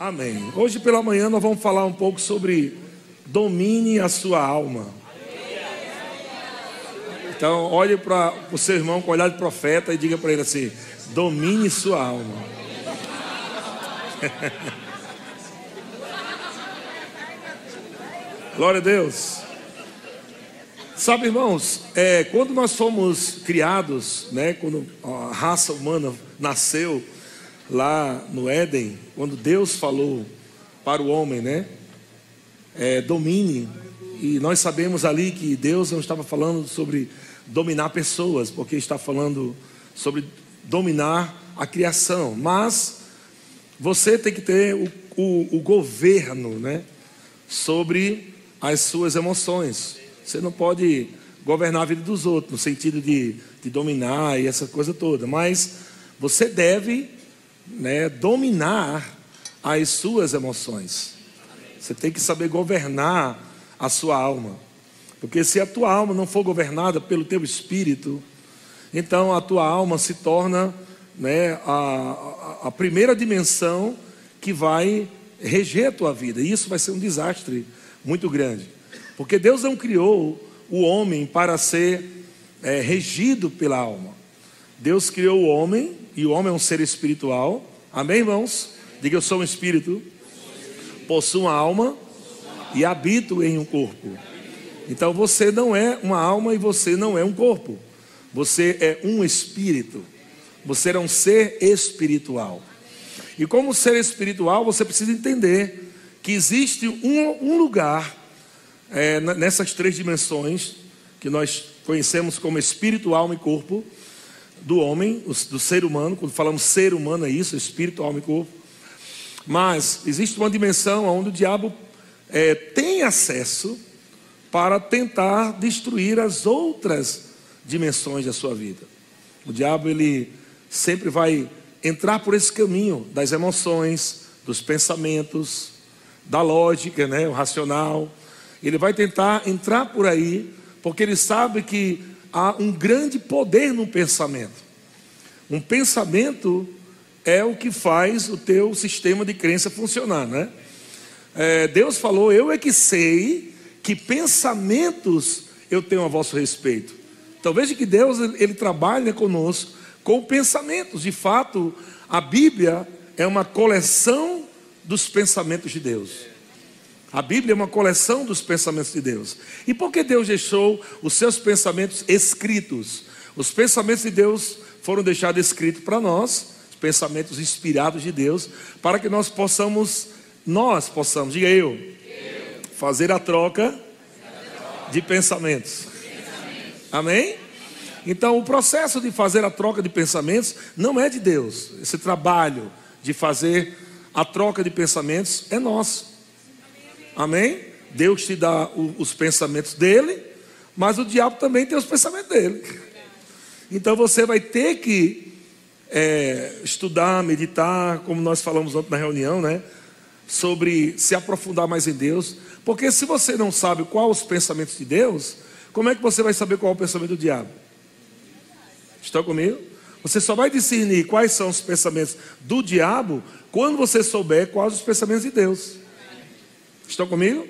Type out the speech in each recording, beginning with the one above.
Amém. Hoje pela manhã nós vamos falar um pouco sobre domine a sua alma. Então, olhe para o seu irmão com olhar de profeta e diga para ele assim: domine sua alma. Glória a Deus. Sabe, irmãos, é, quando nós fomos criados, né, quando a raça humana nasceu lá no Éden, quando Deus falou para o homem, né, é, domine, e nós sabemos ali que Deus não estava falando sobre dominar pessoas, porque está falando sobre dominar a criação, mas você tem que ter o, o, o governo, né, sobre as suas emoções. Você não pode governar a vida dos outros, no sentido de, de dominar e essa coisa toda, mas você deve né, dominar as suas emoções. Você tem que saber governar a sua alma. Porque se a tua alma não for governada pelo teu espírito, então a tua alma se torna né, a, a, primeira dimensão que vai reger a tua vida. E isso vai ser um desastre muito grande. Porque Deus não criou o homem para ser é, regido pela alma. Deus criou o homem, e o homem é um ser espiritual. Amém, irmãos? Diga eu sou um espírito, possuo uma alma e habito em um corpo. Então você não é uma alma e você não é um corpo. Você é um espírito. Você é um ser espiritual. E como ser espiritual, você precisa entender que existe um, um lugar é, nessas três dimensões que nós conhecemos como espírito, alma e corpo do homem, do ser humano. Quando falamos ser humano é isso, espírito, alma e corpo. Mas existe uma dimensão onde o diabo é, tem acesso para tentar destruir as outras dimensões da sua vida. O diabo ele sempre vai entrar por esse caminho das emoções, dos pensamentos, da lógica, né, o racional. Ele vai tentar entrar por aí, porque ele sabe que há um grande poder no pensamento. Um pensamento é o que faz o teu sistema de crença funcionar, né? É, Deus falou: Eu é que sei que pensamentos eu tenho a vosso respeito. Então veja que Deus ele trabalha conosco com pensamentos. De fato, a Bíblia é uma coleção dos pensamentos de Deus. A Bíblia é uma coleção dos pensamentos de Deus. E por que Deus deixou os seus pensamentos escritos? Os pensamentos de Deus foram deixados escritos para nós, os pensamentos inspirados de Deus, para que nós possamos, nós possamos, diga eu, fazer a troca de pensamentos. Amém? Então, o processo de fazer a troca de pensamentos não é de Deus. Esse trabalho de fazer a troca de pensamentos é nosso. Amém? Deus te dá o, os pensamentos dele, mas o diabo também tem os pensamentos dele. Então você vai ter que é, estudar, meditar, como nós falamos ontem na reunião, né? Sobre se aprofundar mais em Deus. Porque se você não sabe qual os pensamentos de Deus, como é que você vai saber qual é o pensamento do diabo? Estão comigo? Você só vai discernir quais são os pensamentos do diabo quando você souber quais os pensamentos de Deus. Estão comigo?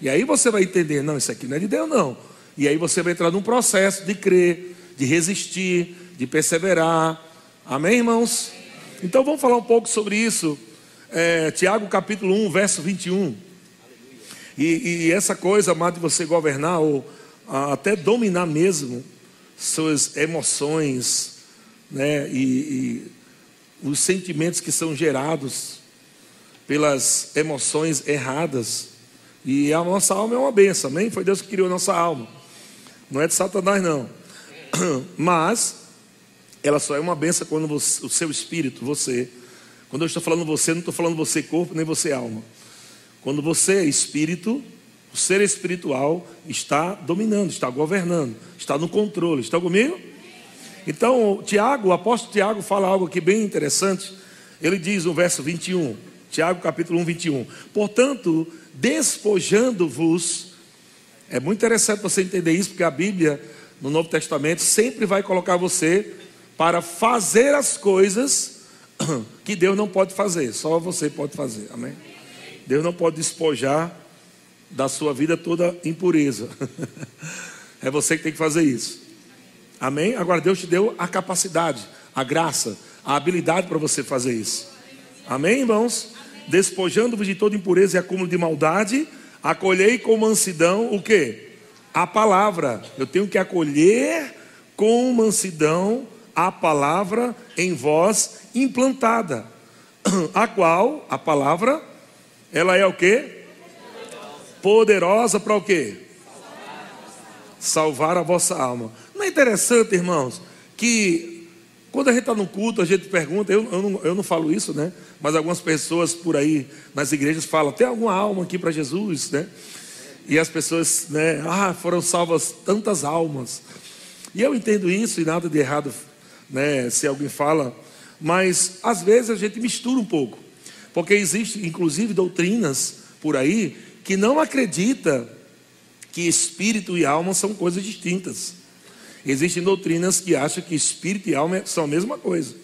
E aí você vai entender, não, isso aqui não é de Deus, não. E aí você vai entrar num processo de crer, de resistir, de perseverar. Amém, irmãos? Então vamos falar um pouco sobre isso. É, Tiago capítulo 1, verso 21. E, e essa coisa, amado, de você governar ou a, até dominar mesmo suas emoções, né? E, e os sentimentos que são gerados pelas emoções erradas. E a nossa alma é uma benção, amém? Foi Deus que criou a nossa alma. Não é de Satanás, não. Mas ela só é uma benção quando você, o seu espírito, você. Quando eu estou falando você, não estou falando você corpo, nem você alma. Quando você é espírito, o ser espiritual está dominando, está governando, está no controle. Está comigo? Então, Tiago, o apóstolo Tiago fala algo aqui bem interessante. Ele diz no verso 21. Tiago capítulo 1, 21. Portanto, despojando-vos, é muito interessante você entender isso, porque a Bíblia, no Novo Testamento, sempre vai colocar você para fazer as coisas que Deus não pode fazer, só você pode fazer. Amém? Deus não pode despojar da sua vida toda impureza. é você que tem que fazer isso. Amém? Agora Deus te deu a capacidade, a graça, a habilidade para você fazer isso. Amém, irmãos? Despojando-vos de toda impureza e acúmulo de maldade, acolhei com mansidão o que? A palavra. Eu tenho que acolher com mansidão a palavra em vós implantada, a qual a palavra ela é o que? Poderosa para o quê? Salvar a vossa alma. Não é interessante, irmãos, que quando a gente está no culto, a gente pergunta, eu, eu, não, eu não falo isso, né? Mas algumas pessoas por aí nas igrejas falam: tem alguma alma aqui para Jesus, né? E as pessoas, né? Ah, foram salvas tantas almas. E eu entendo isso e nada de errado né, se alguém fala, mas às vezes a gente mistura um pouco, porque existe inclusive doutrinas por aí que não acredita que espírito e alma são coisas distintas. Existem doutrinas que acham que espírito e alma são a mesma coisa.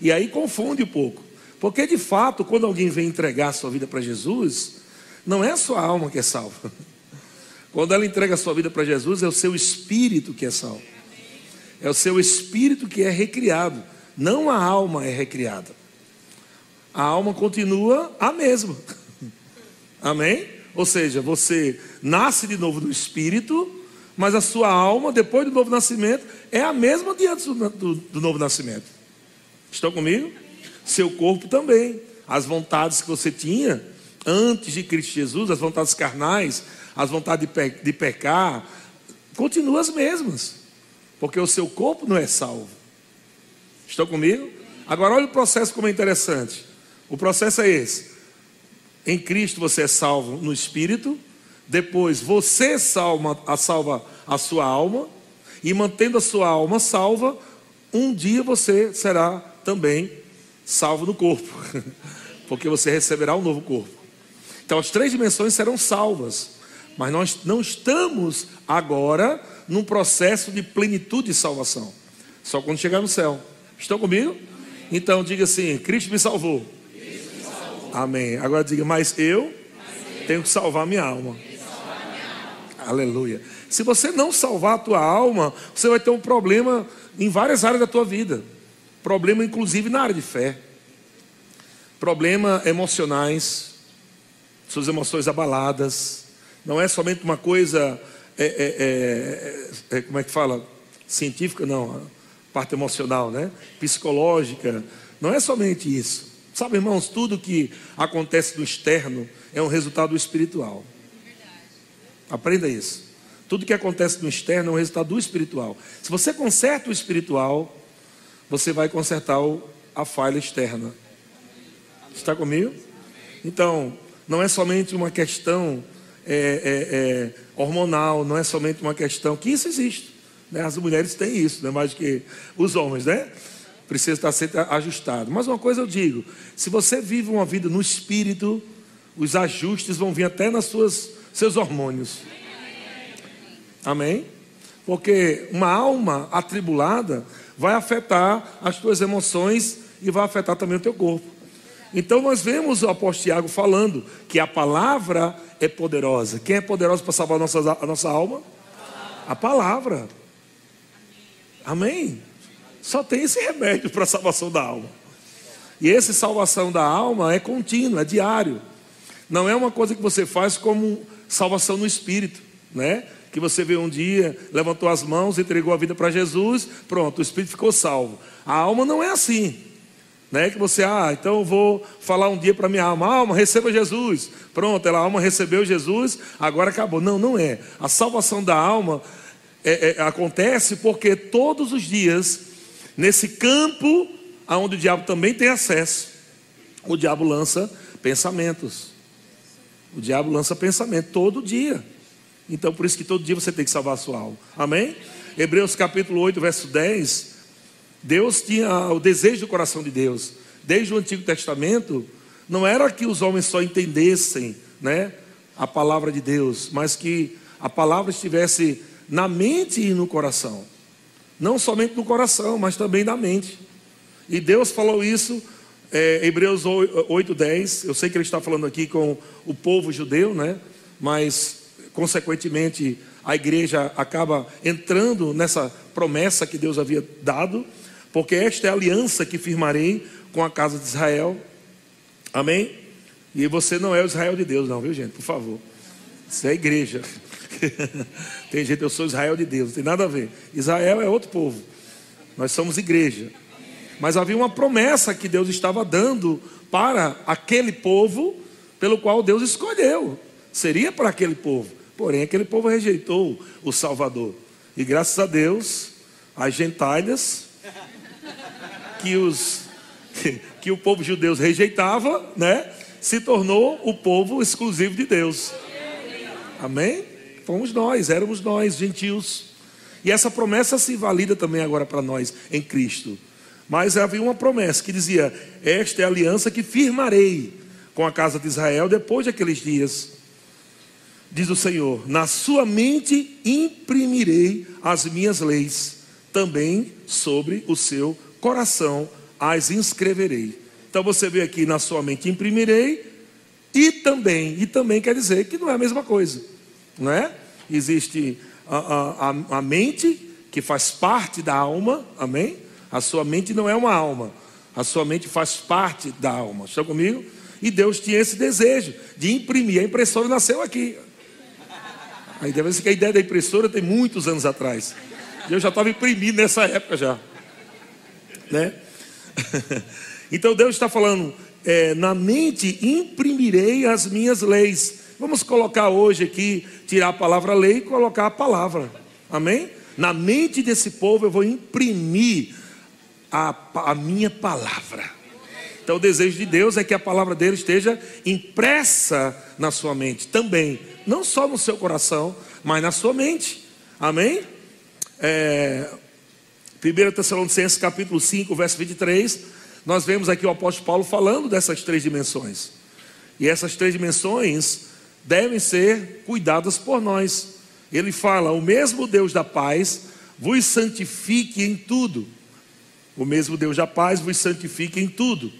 E aí confunde um pouco. Porque de fato, quando alguém vem entregar a sua vida para Jesus, não é a sua alma que é salva. Quando ela entrega a sua vida para Jesus, é o seu espírito que é salvo. É o seu espírito que é recriado, não a alma é recriada. A alma continua a mesma. Amém? Ou seja, você nasce de novo no espírito, mas a sua alma, depois do novo nascimento, é a mesma diante do, do, do novo nascimento. Estão comigo? Seu corpo também. As vontades que você tinha antes de Cristo Jesus, as vontades carnais, as vontades de, pe de pecar, continuam as mesmas porque o seu corpo não é salvo. Estão comigo? Agora olha o processo como é interessante. O processo é esse. Em Cristo você é salvo no espírito, depois você salva a, salva a sua alma, e mantendo a sua alma salva, um dia você será também salvo no corpo, porque você receberá um novo corpo. Então as três dimensões serão salvas, mas nós não estamos agora num processo de plenitude de salvação. Só quando chegar no céu. Estão comigo? Então diga assim: Cristo me salvou. Cristo me salvou. Amém. Agora diga, mas eu, mas eu tenho que salvar minha alma. Aleluia. Se você não salvar a tua alma, você vai ter um problema em várias áreas da tua vida. Problema, inclusive, na área de fé. Problema emocionais, suas emoções abaladas. Não é somente uma coisa é, é, é, é, como é que fala? Científica, não, parte emocional, né? Psicológica. Não é somente isso. Sabe, irmãos, tudo que acontece no externo é um resultado espiritual. Aprenda isso. Tudo que acontece no externo é um resultado do espiritual. Se você conserta o espiritual, você vai consertar a falha externa. Está comigo? Então, não é somente uma questão é, é, é, hormonal, não é somente uma questão que isso existe. Né? As mulheres têm isso, né? mais que os homens, né? Precisa estar sempre ajustado. Mas uma coisa eu digo: se você vive uma vida no espírito, os ajustes vão vir até nas suas seus hormônios. Amém? Porque uma alma atribulada vai afetar as tuas emoções e vai afetar também o teu corpo. Então nós vemos o apóstolo Tiago falando que a palavra é poderosa. Quem é poderoso para salvar a nossa, a nossa alma? A palavra. Amém? Só tem esse remédio para a salvação da alma. E essa salvação da alma é contínua, é diário. Não é uma coisa que você faz como salvação no espírito, né? Que você veio um dia, levantou as mãos, entregou a vida para Jesus, pronto, o espírito ficou salvo. A alma não é assim. Né? Que você, ah, então eu vou falar um dia para minha alma, alma, receba Jesus. Pronto, ela, alma recebeu Jesus, agora acabou. Não, não é. A salvação da alma é, é, acontece porque todos os dias, nesse campo aonde o diabo também tem acesso, o diabo lança pensamentos. O diabo lança pensamento todo dia. Então, por isso que todo dia você tem que salvar a sua alma. Amém? Hebreus capítulo 8, verso 10 Deus tinha o desejo do coração de Deus, desde o Antigo Testamento, não era que os homens só entendessem, né, a palavra de Deus, mas que a palavra estivesse na mente e no coração. Não somente no coração, mas também na mente. E Deus falou isso é, Hebreus 8, 10, eu sei que ele está falando aqui com o povo judeu, né? Mas, consequentemente, a igreja acaba entrando nessa promessa que Deus havia dado, porque esta é a aliança que firmarei com a casa de Israel. Amém? E você não é o Israel de Deus, não, viu, gente? Por favor. Isso é igreja. tem gente, eu sou Israel de Deus, não tem nada a ver. Israel é outro povo. Nós somos igreja. Mas havia uma promessa que Deus estava dando para aquele povo pelo qual Deus escolheu. Seria para aquele povo. Porém, aquele povo rejeitou o Salvador. E graças a Deus, as gentalhas que os que o povo judeu rejeitava, né, se tornou o povo exclusivo de Deus. Amém? Fomos nós, éramos nós, gentios. E essa promessa se valida também agora para nós em Cristo. Mas havia uma promessa que dizia: Esta é a aliança que firmarei com a casa de Israel depois daqueles dias. Diz o Senhor: Na sua mente imprimirei as minhas leis, também sobre o seu coração as inscreverei. Então você vê aqui: Na sua mente imprimirei, e também, e também quer dizer que não é a mesma coisa, não é? Existe a, a, a, mente, que faz parte da alma, amém? A sua mente não é uma alma, a sua mente faz parte da alma. Estão comigo? E Deus tinha esse desejo de imprimir. A impressora nasceu aqui. Aí deve ser que a ideia da impressora tem muitos anos atrás. Eu já estava imprimindo nessa época já. Né? Então Deus está falando, é, na mente imprimirei as minhas leis. Vamos colocar hoje aqui, tirar a palavra lei e colocar a palavra. Amém? Na mente desse povo eu vou imprimir a, a minha palavra. Então, o desejo de Deus é que a palavra dele esteja impressa na sua mente também, não só no seu coração, mas na sua mente. Amém? É, 1 Tessalonicenses capítulo 5, verso 23, nós vemos aqui o apóstolo Paulo falando dessas três dimensões. E essas três dimensões devem ser cuidadas por nós. Ele fala: O mesmo Deus da paz vos santifique em tudo o mesmo Deus da paz vos santifique em tudo.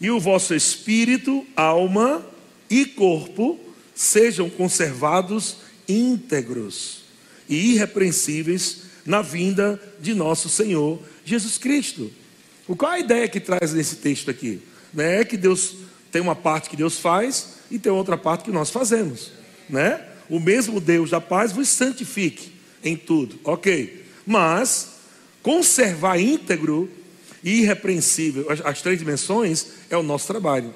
E o vosso espírito, alma e corpo sejam conservados íntegros e irrepreensíveis na vinda de nosso Senhor Jesus Cristo. Qual a ideia que traz nesse texto aqui? Né? É que Deus tem uma parte que Deus faz e tem outra parte que nós fazemos. Né? O mesmo Deus da paz vos santifique em tudo, ok? Mas Conservar íntegro e irrepreensível as, três dimensões é o nosso trabalho.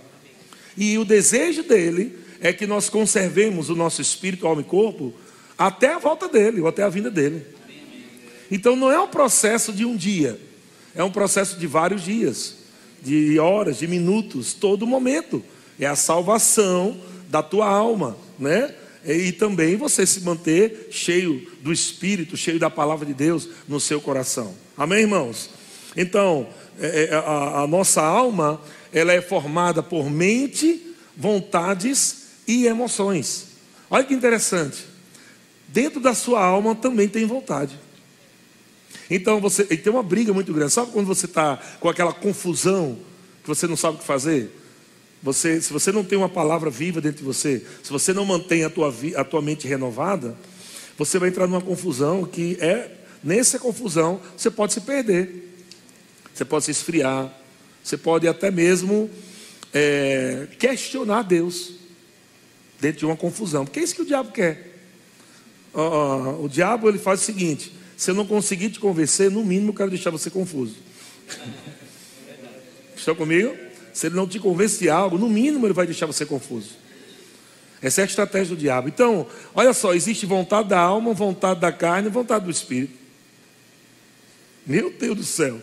E o desejo dele é que nós conservemos o nosso espírito, alma e corpo até a volta dele, ou até a vinda dele. Então não é um processo de um dia, é um processo de vários dias, de horas, de minutos, todo momento. É a salvação da tua alma, né? E também você se manter cheio do Espírito, cheio da palavra de Deus no seu coração. Amém, irmãos? Então, é, é, a, nossa alma, ela é formada por mente, vontades e emoções. Olha que interessante. Dentro da sua alma também tem vontade. Então você tem uma briga muito grande. Sabe quando você está com aquela confusão que você não sabe o que fazer? Você, se você não tem uma palavra viva dentro de você, se você não mantém a tua, a tua mente renovada, você vai entrar numa confusão que é, nessa confusão, você pode se perder, você pode se esfriar, você pode até mesmo é, questionar Deus dentro de uma confusão, porque é isso que o diabo quer. O diabo ele faz o seguinte: se eu não conseguir te convencer, no mínimo eu quero deixar você confuso. Estão comigo? Se ele não te convence de algo, no mínimo ele vai deixar você confuso. Essa é a estratégia do diabo. Então, olha só: existe vontade da alma, vontade da carne, vontade do espírito. Meu Deus do céu.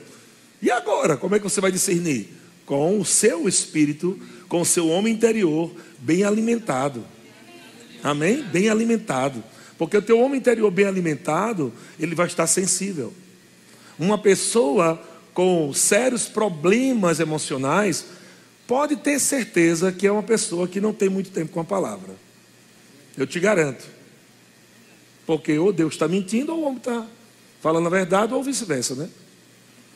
E agora, como é que você vai discernir? Com o seu espírito, com o seu homem interior bem alimentado. Amém? Bem alimentado. Porque o teu homem interior bem alimentado, ele vai estar sensível. Uma pessoa com sérios problemas emocionais, pode ter certeza que é uma pessoa que não tem muito tempo com a palavra. Eu te garanto. Porque ou Deus está mentindo ou o homem está falando a verdade, ou vice-versa, né?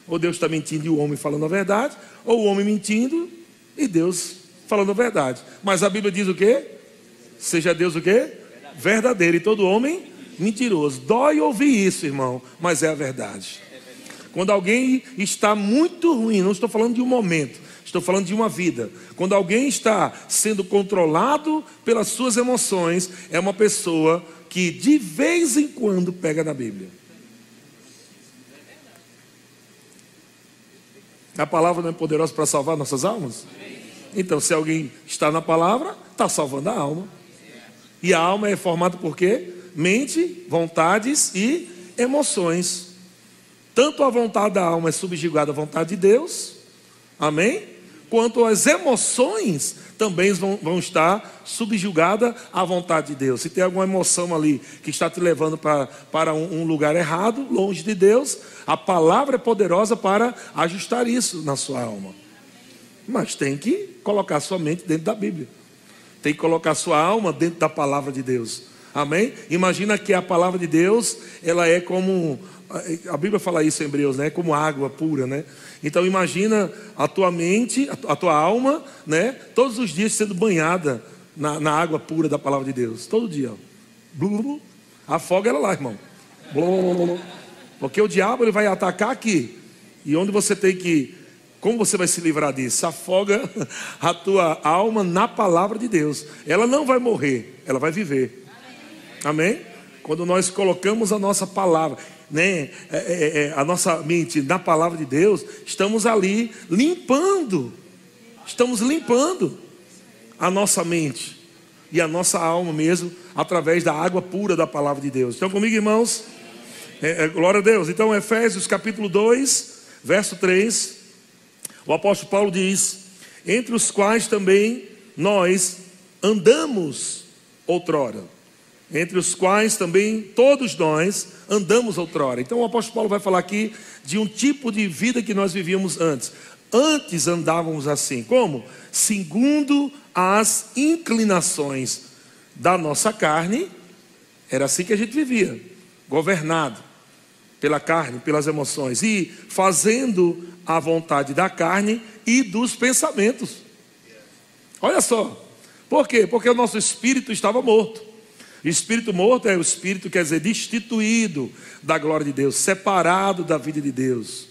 Ou Deus está mentindo e o homem falando a verdade, ou o homem mentindo e Deus falando a verdade. Mas a Bíblia diz o quê? Seja Deus o quê? Verdadeiro. E todo homem mentiroso. Dói ouvir isso, irmão, mas é a verdade. Quando alguém está muito ruim, não estou falando de um momento, estou falando de uma vida. Quando alguém está sendo controlado pelas suas emoções, é uma pessoa que de vez em quando pega na Bíblia. A palavra não é poderosa para salvar nossas almas? Então, se alguém está na palavra, está salvando a alma. E a alma é formada por quê? Mente, vontades e emoções. Tanto a vontade da alma é subjugada à vontade de Deus, amém? Quanto as emoções também vão, vão estar subjugadas à vontade de Deus. Se tem alguma emoção ali que está te levando para, para um, um lugar errado, longe de Deus, a palavra é poderosa para ajustar isso na sua alma. Mas tem que colocar sua mente dentro da Bíblia. Tem que colocar sua alma dentro da palavra de Deus. Amém? Imagina que a palavra de Deus, ela é como a Bíblia fala isso em Hebreus, né? Como água pura, né? Então imagina a tua mente, a tua alma, né? Todos os dias sendo banhada na, na água pura da palavra de Deus. Todo dia. Blu, blu, blu. Afoga ela lá, irmão. Porque o diabo ele vai atacar aqui. E onde você tem que. Como você vai se livrar disso? Afoga a tua alma na palavra de Deus. Ela não vai morrer, ela vai viver. Amém? Quando nós colocamos a nossa palavra né, é, é, é, a nossa mente na palavra de Deus, estamos ali limpando, estamos limpando a nossa mente e a nossa alma mesmo, através da água pura da palavra de Deus. Estão comigo, irmãos? É, é, glória a Deus. Então, Efésios capítulo 2, verso 3, o apóstolo Paulo diz: Entre os quais também nós andamos outrora entre os quais também todos nós andamos outrora. Então o apóstolo Paulo vai falar aqui de um tipo de vida que nós vivíamos antes. Antes andávamos assim, como? Segundo as inclinações da nossa carne, era assim que a gente vivia, governado pela carne, pelas emoções, e fazendo a vontade da carne e dos pensamentos. Olha só, por quê? Porque o nosso espírito estava morto. Espírito morto é o espírito, quer dizer, destituído da glória de Deus, separado da vida de Deus.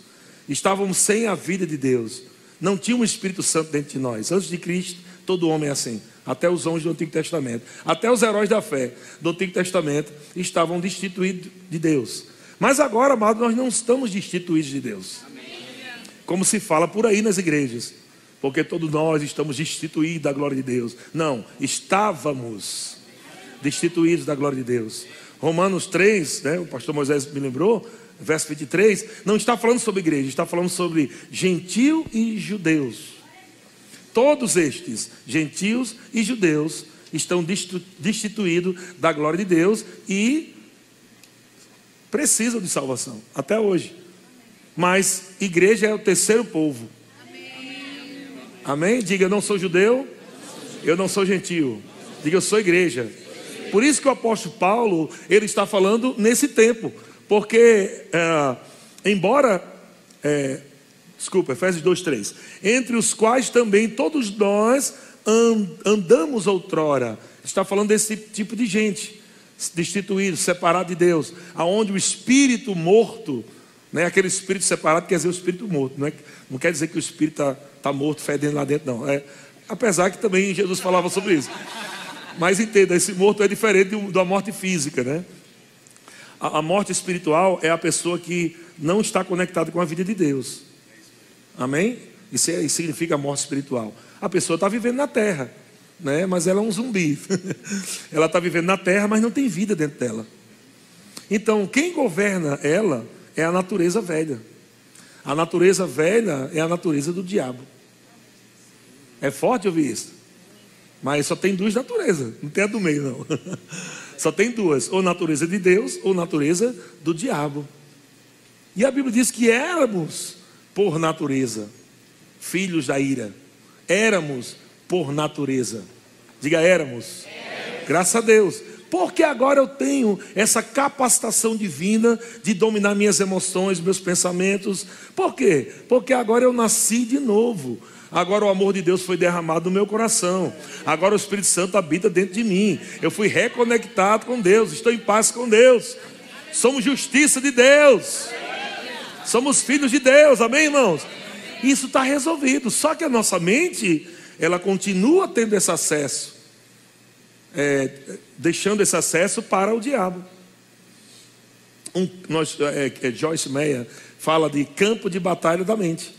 Estávamos sem a vida de Deus. Não tinha um Espírito Santo dentro de nós. Antes de Cristo, todo homem é assim. Até os homens do Antigo Testamento, até os heróis da fé do Antigo Testamento estavam destituídos de Deus. Mas agora, amado, nós não estamos destituídos de Deus. Como se fala por aí nas igrejas. Porque todos nós estamos destituídos da glória de Deus. Não, estávamos destituídos da glória de Deus. Romanos 3, né, o pastor Moisés me lembrou, verso 23, não está falando sobre igreja, está falando sobre gentil e judeus. Todos estes, gentios e judeus, estão destituídos da glória de Deus e precisam de salvação, até hoje. Mas igreja é o terceiro povo. Amém? Diga, eu não sou judeu, eu não sou gentil. Diga, eu sou igreja. Por isso que o apóstolo Paulo, ele está falando nesse tempo. Porque, é, embora, é, desculpa, Efésios 2,3: Entre os quais também todos nós andamos outrora. Está falando desse tipo de gente, destituído, separado de Deus, aonde o espírito morto, né, aquele espírito separado quer dizer o espírito morto, não, é, não quer dizer que o espírito está tá morto, fedendo lá dentro, não. É, apesar que também Jesus falava sobre isso. Mas entenda, esse morto é diferente da morte física, né? A, a morte espiritual é a pessoa que não está conectada com a vida de Deus. Amém? Isso, é, isso significa morte espiritual. A pessoa está vivendo na terra, né? mas ela é um zumbi. ela está vivendo na terra, mas não tem vida dentro dela. Então, quem governa ela é a natureza velha. A natureza velha é a natureza do diabo. É forte ouvir isso. Mas só tem duas naturezas, não tem a do meio, não. Só tem duas: ou natureza de Deus, ou natureza do diabo. E a Bíblia diz que éramos, por natureza, filhos da ira. Éramos por natureza. Diga éramos. éramos. Graças a Deus. Porque agora eu tenho essa capacitação divina de dominar minhas emoções, meus pensamentos. Por quê? Porque agora eu nasci de novo. Agora o amor de Deus foi derramado no meu coração. Agora o Espírito Santo habita dentro de mim. Eu fui reconectado com Deus. Estou em paz com Deus. Somos justiça de Deus. Somos filhos de Deus. Amém, irmãos? Isso está resolvido. Só que a nossa mente, ela continua tendo esse acesso, é, deixando esse acesso para o diabo. Um, nós, é, é, Joyce Meyer fala de campo de batalha da mente.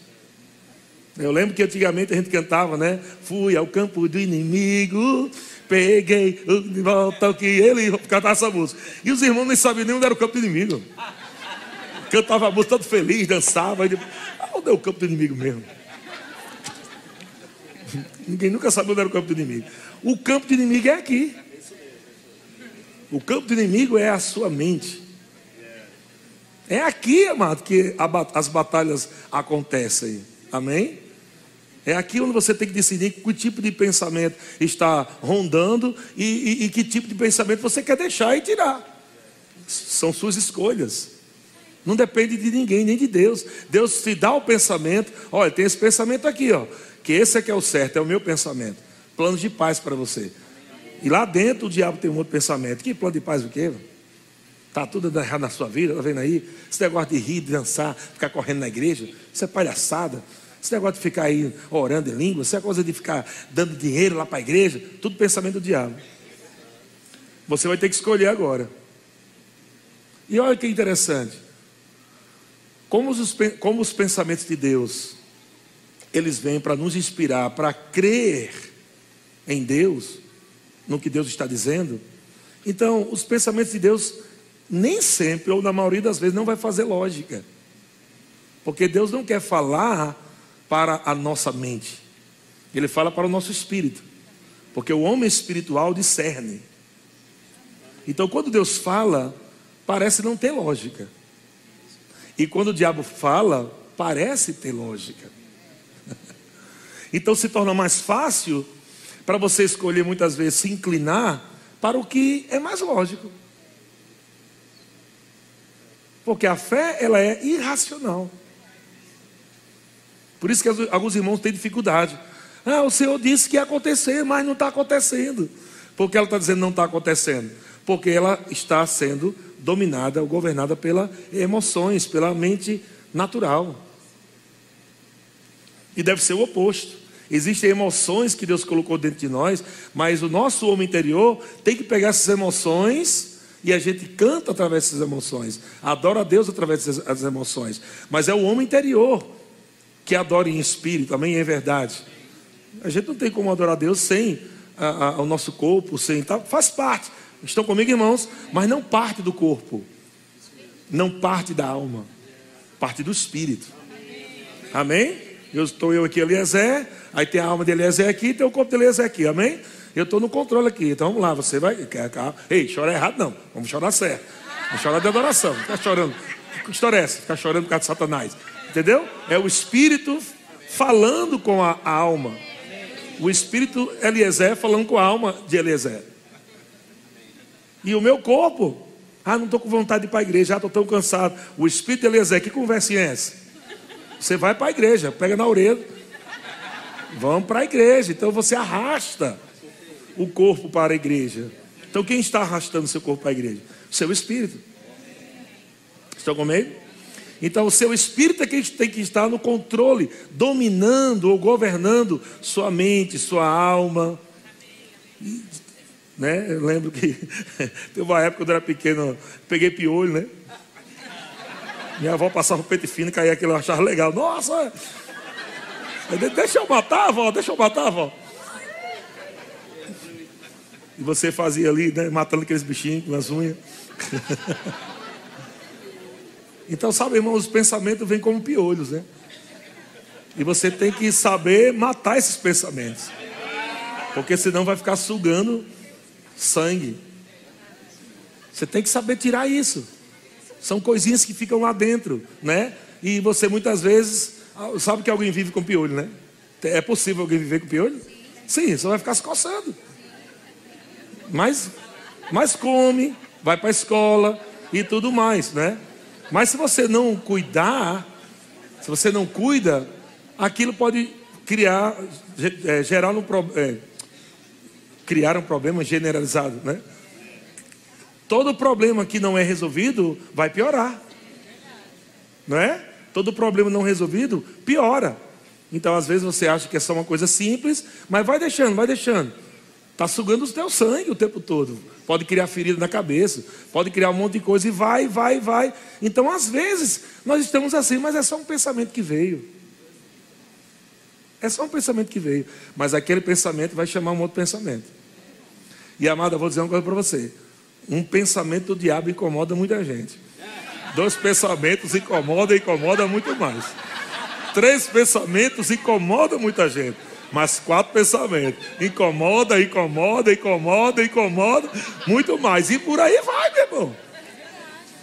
Eu lembro que antigamente a gente cantava, né? Fui ao campo do inimigo, peguei de volta o que ele cantava essa música. E os irmãos nem sabiam nem onde era o campo do inimigo. Cantava a música todo feliz, dançava. E... Ah, onde é o campo do inimigo mesmo? Ninguém nunca sabe onde era o campo do inimigo. O campo do inimigo é aqui. O campo do inimigo é a sua mente. É aqui, amado, que as batalhas acontecem. Amém? É aqui onde você tem que decidir que tipo de pensamento está rondando e, e, e que tipo de pensamento você quer deixar e tirar. São suas escolhas. Não depende de ninguém, nem de Deus. Deus te dá o pensamento. Olha, tem esse pensamento aqui, ó. Que esse é que é o certo, é o meu pensamento. Plano de paz para você. E lá dentro o diabo tem um outro pensamento. Que plano de paz o quê? Está tudo errado na sua vida, está vendo aí? Esse negócio de rir, de dançar, ficar correndo na igreja, isso é palhaçada. Esse negócio de ficar aí orando em língua, é coisa de ficar dando dinheiro lá para a igreja, tudo pensamento do diabo. Você vai ter que escolher agora. E olha que interessante. Como os, como os pensamentos de Deus, eles vêm para nos inspirar, para crer em Deus, no que Deus está dizendo. Então, os pensamentos de Deus, nem sempre, ou na maioria das vezes, não vai fazer lógica. Porque Deus não quer falar para a nossa mente, ele fala para o nosso espírito, porque o homem espiritual discerne. Então, quando Deus fala, parece não ter lógica, e quando o diabo fala, parece ter lógica. Então, se torna mais fácil para você escolher muitas vezes se inclinar para o que é mais lógico. Porque a fé, ela é irracional. Por isso que alguns irmãos têm dificuldade. Ah, o Senhor disse que ia acontecer, mas não está acontecendo. Por que ela está dizendo não está acontecendo? Porque ela está sendo dominada ou governada pelas emoções, pela mente natural. E deve ser o oposto. Existem emoções que Deus colocou dentro de nós, mas o nosso homem interior tem que pegar essas emoções e a gente canta através dessas emoções, adora a Deus através dessas emoções. Mas é o homem interior que adora em espírito, também é verdade. A gente não tem como adorar a Deus sem a, a, o nosso corpo, sem tá, faz parte. Estão comigo, irmãos? Mas não parte do corpo, não parte da alma, parte do espírito. Amém? Eu estou eu aqui, Eliezer, aí tem a alma de Eliezer aqui, tem o corpo de Eliezer aqui, amém? Eu estou no controle aqui, então vamos lá, você vai. Ei, chorar errado não, vamos chorar certo. Vamos chorar de adoração, ficar chorando. Que história é essa? Ficar chorando por causa de Satanás. Entendeu? É o Espírito falando com a, alma. O Espírito Eliezer falando com a alma de Eliezer. E o meu corpo, ah, não estou com vontade de ir para a igreja, já estou tão cansado. O Espírito Eliezer, que conversinha é essa? Você vai para a igreja, pega na orelha. Vamos para a igreja. Então você arrasta o corpo para a igreja. Então quem está arrastando seu corpo para a igreja? Seu espírito. Estão comigo? Então, o seu espírito é que tem que estar no controle, dominando ou governando sua mente, sua alma. Né? Eu lembro que teve uma época quando eu era pequeno, peguei piolho, né? Minha avó passava o peito fino caía aquilo, eu achava legal. Nossa! Deixa eu matar, avó, deixa eu matar, avó. E você fazia ali, né, matando aqueles bichinhos com as unhas. Então, sabe, irmãos, os pensamentos vêm como piolhos, né? E você tem que saber matar esses pensamentos. Porque senão vai ficar sugando sangue. Você tem que saber tirar isso. São coisinhas que ficam lá dentro, né? E você muitas vezes sabe que alguém vive com piolho, né? É possível alguém viver com piolho? Sim, você vai ficar se coçando. Mas Mas come, vai para a escola e tudo mais, né? Mas se você não cuidar, se você não cuida, aquilo pode criar, é, gerar um, é, criar um problema generalizado, né? Todo problema que não é resolvido vai piorar, não é? Todo problema não resolvido piora. Então, às vezes você acha que é só uma coisa simples, mas vai deixando, vai deixando. Está sugando o teu sangue o tempo todo. Pode criar ferida na cabeça, pode criar um monte de coisa e vai, vai, vai. Então, às vezes, nós estamos assim, mas é só um pensamento que veio. É só um pensamento que veio. Mas aquele pensamento vai chamar um outro pensamento. E amada, vou dizer uma coisa para você. Um pensamento do diabo incomoda muita gente. Dois pensamentos incomoda e incomoda muito mais. Três pensamentos incomoda muita gente. Mas quatro pensamentos. Incomoda, incomoda, incomoda, incomoda. Muito mais. E por aí vai, meu irmão.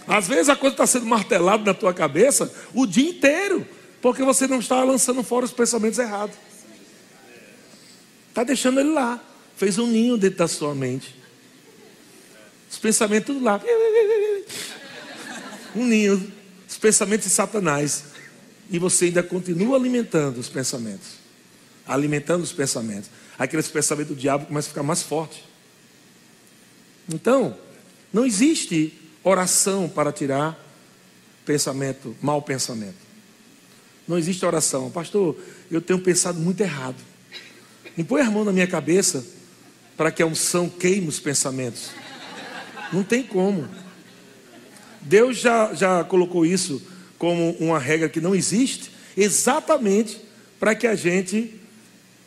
Às vezes a coisa está sendo martelada na tua cabeça o dia inteiro. Porque você não está lançando fora os pensamentos errados. Está deixando ele lá. Fez um ninho dentro da sua mente. Os pensamentos tudo lá. Um ninho. Os pensamentos de Satanás. E você ainda continua alimentando os pensamentos. Alimentando os pensamentos. Aqueles pensamentos do diabo começam a ficar mais forte. Então, não existe oração para tirar pensamento, mau pensamento. Não existe oração. Pastor, eu tenho pensado muito errado. Impõe a mão na minha cabeça para que a unção queime os pensamentos. Não tem como. Deus já, já colocou isso como uma regra que não existe, exatamente para que a gente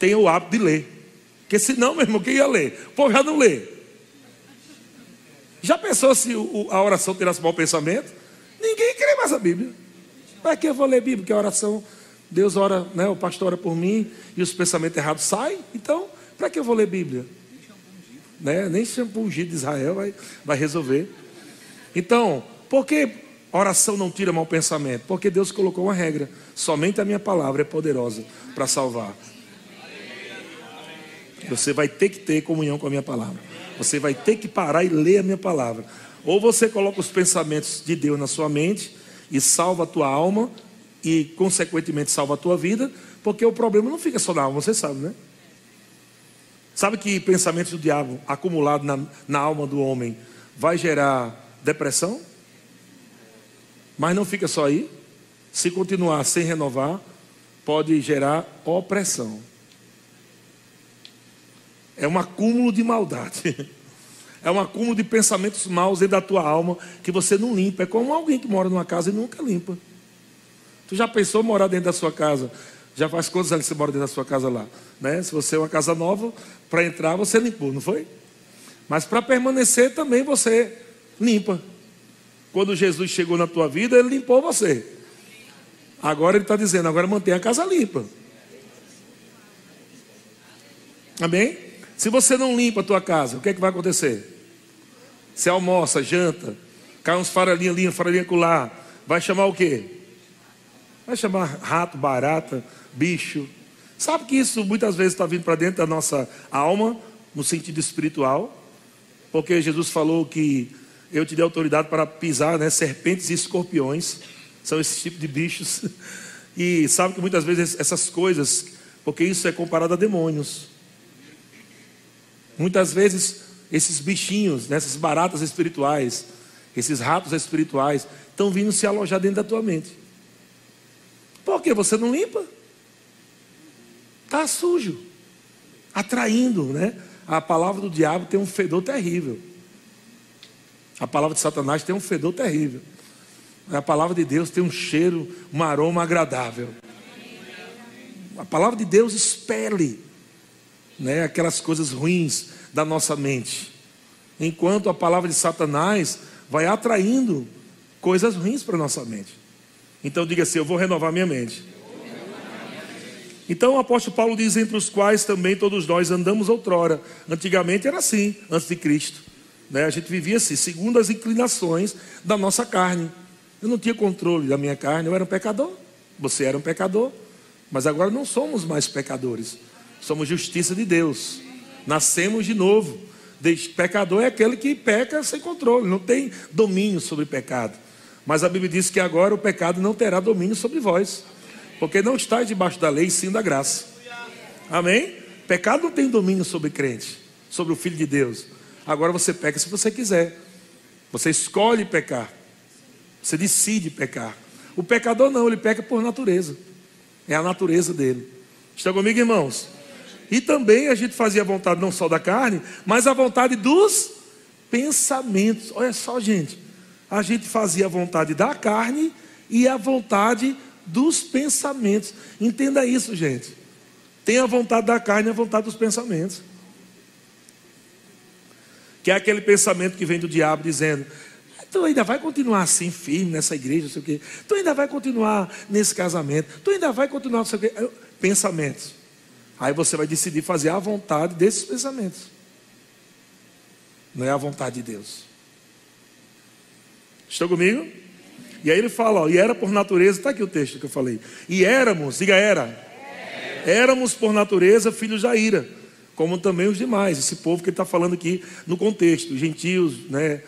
tenha o hábito de ler. Porque senão, meu irmão, quem ia ler? O povo já não lê. Já pensou se a oração tirasse mau pensamento? Ninguém crê mais a Bíblia. Para que eu vou ler Bíblia? Porque a oração, Deus ora, né, o pastor ora por mim e os pensamentos errados saem. Então, para que eu vou ler Bíblia? Né? Nem shampoo ungido de Israel vai, vai resolver. Então, por que oração não tira mau pensamento? Porque Deus colocou uma regra: somente a minha palavra é poderosa para salvar. Você vai ter que ter comunhão com a minha palavra. Você vai ter que parar e ler a minha palavra. Ou você coloca os pensamentos de Deus na sua mente e salva a tua alma e, consequentemente, salva a tua vida, porque o problema não fica só na alma, você sabe, né? Sabe que pensamentos do diabo acumulados na, na alma do homem vai gerar depressão? Mas não fica só aí. Se continuar sem renovar, pode gerar opressão. É um acúmulo de maldade. É um acúmulo de pensamentos maus dentro da tua alma que você não limpa. É como alguém que mora numa casa e nunca limpa. Tu já pensou morar dentro da sua casa? Já faz quantos anos que você mora dentro da sua casa lá? Né? Se você é uma casa nova, para entrar você limpou, não foi? Mas para permanecer também você limpa. Quando Jesus chegou na tua vida, ele limpou você. Agora ele está dizendo, agora mantenha a casa limpa. Amém? Se você não limpa a tua casa, o que é que vai acontecer? Você almoça, janta, cai uns farelinhos ali, farelinho lá, vai chamar o quê? Vai chamar rato, barata, bicho. Sabe que isso muitas vezes está vindo para dentro da nossa alma, no sentido espiritual, porque Jesus falou que eu te dei autoridade para pisar né, serpentes e escorpiões. São esses tipos de bichos. E sabe que muitas vezes essas coisas, porque isso é comparado a demônios. Muitas vezes esses bichinhos, né, essas baratas espirituais, esses ratos espirituais, estão vindo se alojar dentro da tua mente. Por que você não limpa? Está sujo, atraindo, né? A palavra do diabo tem um fedor terrível. A palavra de Satanás tem um fedor terrível. A palavra de Deus tem um cheiro, um aroma agradável. A palavra de Deus expele né, aquelas coisas ruins da nossa mente. Enquanto a palavra de Satanás vai atraindo coisas ruins para a nossa mente. Então diga assim: Eu vou renovar minha mente. Então o apóstolo Paulo diz: Entre os quais também todos nós andamos outrora. Antigamente era assim, antes de Cristo. Né? A gente vivia assim, segundo as inclinações da nossa carne. Eu não tinha controle da minha carne, eu era um pecador. Você era um pecador. Mas agora não somos mais pecadores. Somos justiça de Deus. Nascemos de novo. Pecador é aquele que peca sem controle, não tem domínio sobre pecado. Mas a Bíblia diz que agora o pecado não terá domínio sobre vós, porque não está debaixo da lei, sim da graça. Amém? Pecado não tem domínio sobre crente, sobre o Filho de Deus. Agora você peca se você quiser. Você escolhe pecar. Você decide pecar. O pecador não, ele peca por natureza. É a natureza dele. Está comigo, irmãos? E também a gente fazia a vontade não só da carne, mas a vontade dos pensamentos. Olha só, gente. A gente fazia a vontade da carne e a vontade dos pensamentos. Entenda isso, gente. Tem a vontade da carne e a vontade dos pensamentos. Que é aquele pensamento que vem do diabo dizendo: Tu ainda vai continuar assim, firme nessa igreja, não sei o quê. Tu ainda vai continuar nesse casamento. Tu ainda vai continuar, não sei o quê. Pensamentos. Aí você vai decidir fazer a vontade desses pensamentos. Não é a vontade de Deus. Estão comigo? E aí ele fala, ó, e era por natureza, está aqui o texto que eu falei. E éramos, diga era. Éramos por natureza filhos da ira, como também os demais. Esse povo que ele está falando aqui no contexto, gentios, né?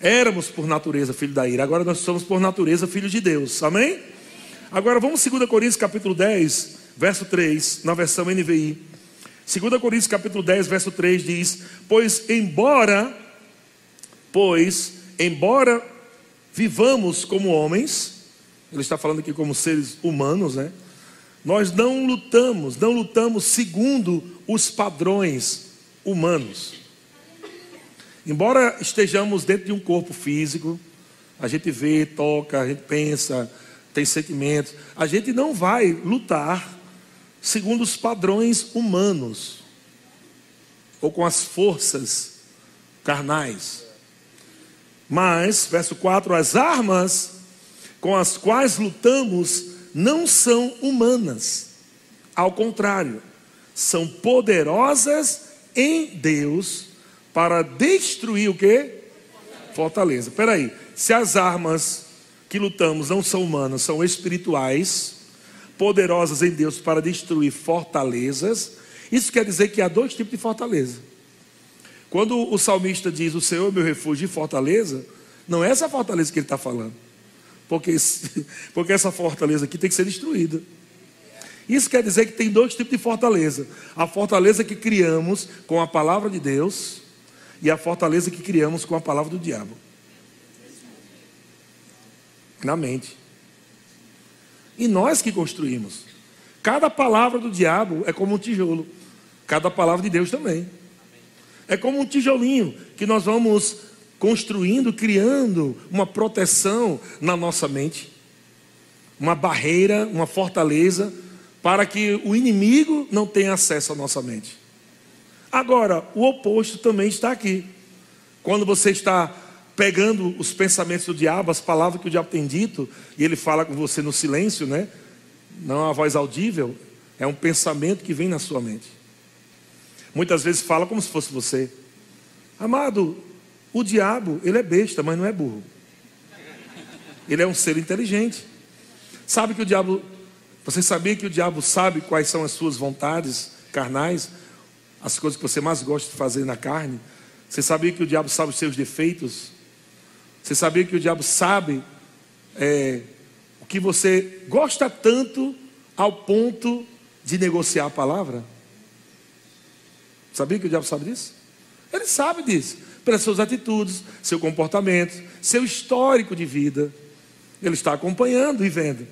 Éramos por natureza filhos da ira, agora nós somos por natureza filhos de Deus. Amém? Agora vamos 2 Coríntios capítulo 10, verso 3, na versão NVI. 2 Coríntios capítulo 10, verso 3 diz: Pois embora, pois, embora vivamos como homens, ele está falando aqui como seres humanos, né? Nós não lutamos, não lutamos segundo os padrões humanos. Embora estejamos dentro de um corpo físico, a gente vê, toca, a gente pensa, tem sentimentos, a gente não vai lutar segundo os padrões humanos ou com as forças carnais. Mas, verso 4: as armas com as quais lutamos não são humanas, ao contrário, são poderosas em Deus para destruir o que? Fortaleza. Espera aí, se as armas que lutamos não são humanas, são espirituais, poderosas em Deus para destruir fortalezas. Isso quer dizer que há dois tipos de fortaleza. Quando o salmista diz: O Senhor é meu refúgio e fortaleza, não é essa fortaleza que ele está falando, porque, porque essa fortaleza aqui tem que ser destruída. Isso quer dizer que tem dois tipos de fortaleza: a fortaleza que criamos com a palavra de Deus e a fortaleza que criamos com a palavra do diabo na mente. E nós que construímos. Cada palavra do diabo é como um tijolo. Cada palavra de Deus também. É como um tijolinho que nós vamos construindo, criando uma proteção na nossa mente. Uma barreira, uma fortaleza, para que o inimigo não tenha acesso à nossa mente. Agora, o oposto também está aqui. Quando você está pegando os pensamentos do diabo, as palavras que o diabo tem dito, e ele fala com você no silêncio, né? Não é uma voz audível, é um pensamento que vem na sua mente. Muitas vezes fala como se fosse você. Amado, o diabo, ele é besta, mas não é burro. Ele é um ser inteligente. Sabe que o diabo, você sabia que o diabo sabe quais são as suas vontades carnais, as coisas que você mais gosta de fazer na carne? Você sabia que o diabo sabe os seus defeitos? Você sabia que o diabo sabe é, o que você gosta tanto ao ponto de negociar a palavra? Sabia que o diabo sabe disso? Ele sabe disso, pelas suas atitudes, seu comportamento, seu histórico de vida. Ele está acompanhando e vendo.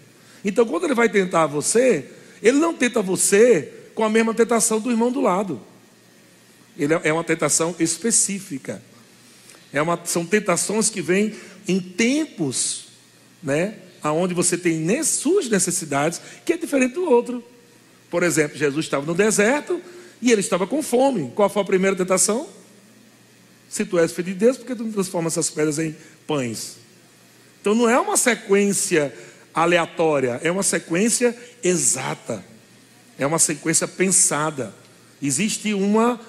Então, quando ele vai tentar você, ele não tenta você com a mesma tentação do irmão do lado. Ele é uma tentação específica. É uma, são tentações que vêm em tempos, né? Onde você tem suas necessidades, que é diferente do outro. Por exemplo, Jesus estava no deserto e ele estava com fome. Qual foi a primeira tentação? Se tu és filho de Deus, por que tu não transforma essas pedras em pães? Então não é uma sequência aleatória, é uma sequência exata, é uma sequência pensada. Existe uma,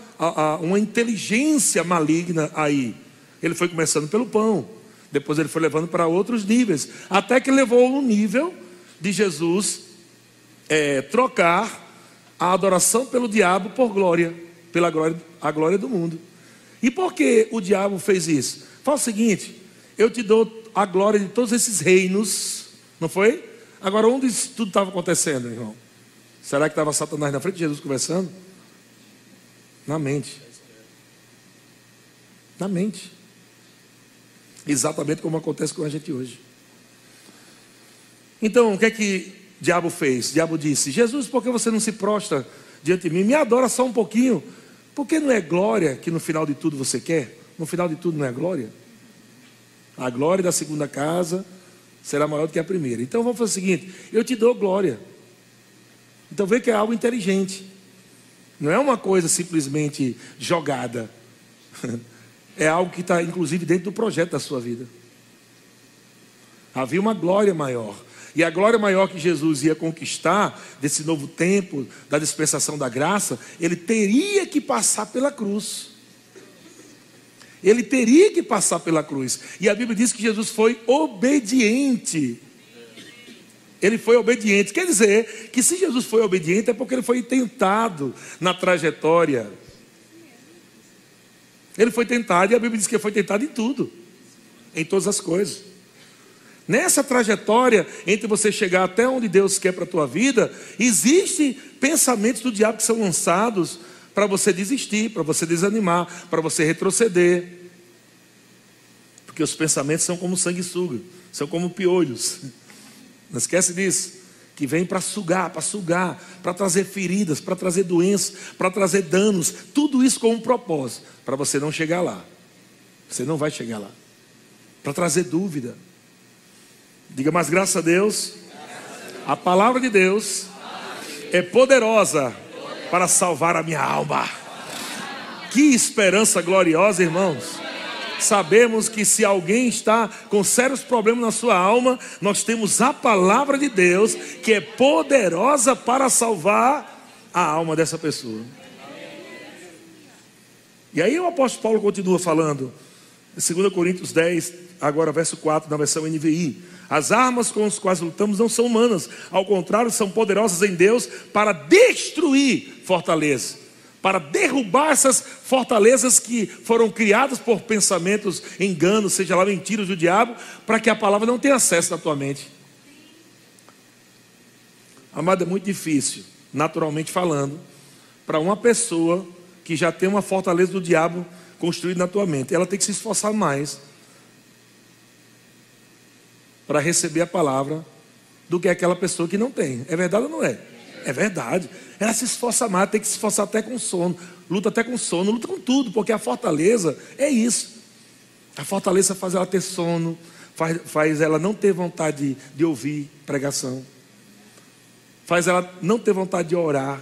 uma inteligência maligna aí. Ele foi começando pelo pão, depois ele foi levando para outros níveis, até que levou no nível de Jesus é, trocar a adoração pelo diabo por glória, pela glória, a glória do mundo. E por que o diabo fez isso? Fala o seguinte: eu te dou a glória de todos esses reinos, não foi? Agora, onde isso tudo estava acontecendo, irmão? Será que estava Satanás na frente de Jesus conversando? Na mente. Na mente. Exatamente como acontece com a gente hoje. Então, o que é que o diabo fez? O diabo disse: Jesus, por que você não se prostra diante de mim? Me adora só um pouquinho. Porque não é glória que no final de tudo você quer? No final de tudo não é glória? A glória da segunda casa será maior do que a primeira. Então vamos fazer o seguinte: eu te dou glória. Então vê que é algo inteligente. Não é uma coisa simplesmente jogada. É algo que está, inclusive, dentro do projeto da sua vida. Havia uma glória maior. E a glória maior que Jesus ia conquistar desse novo tempo, da dispensação da graça, ele teria que passar pela cruz. Ele teria que passar pela cruz. E a Bíblia diz que Jesus foi obediente. Ele foi obediente. Quer dizer que se Jesus foi obediente é porque ele foi tentado na trajetória. Ele foi tentado e a Bíblia diz que ele foi tentado em tudo, em todas as coisas. Nessa trajetória entre você chegar até onde Deus quer para a tua vida, existem pensamentos do diabo que são lançados para você desistir, para você desanimar, para você retroceder. Porque os pensamentos são como sanguessuga, são como piolhos. Não esquece disso. Que vem para sugar, para sugar, para trazer feridas, para trazer doenças, para trazer danos. Tudo isso com um propósito, para você não chegar lá. Você não vai chegar lá. Para trazer dúvida. Diga, mas graças a Deus, a palavra de Deus é poderosa para salvar a minha alma. Que esperança gloriosa, irmãos. Sabemos que se alguém está com sérios problemas na sua alma, nós temos a palavra de Deus que é poderosa para salvar a alma dessa pessoa. E aí o apóstolo Paulo continua falando, em 2 Coríntios 10, agora verso 4, na versão NVI. As armas com as quais lutamos não são humanas, ao contrário, são poderosas em Deus para destruir fortalezas, para derrubar essas fortalezas que foram criadas por pensamentos, enganos, seja lá mentiras do diabo, para que a palavra não tenha acesso na tua mente. Amado, é muito difícil, naturalmente falando, para uma pessoa que já tem uma fortaleza do diabo construída na tua mente, ela tem que se esforçar mais para receber a palavra do que aquela pessoa que não tem. É verdade ou não é? É verdade. Ela se esforça mais, tem que se esforçar até com sono, luta até com sono, luta com tudo, porque a fortaleza é isso. A fortaleza faz ela ter sono, faz, faz ela não ter vontade de, de ouvir pregação, faz ela não ter vontade de orar.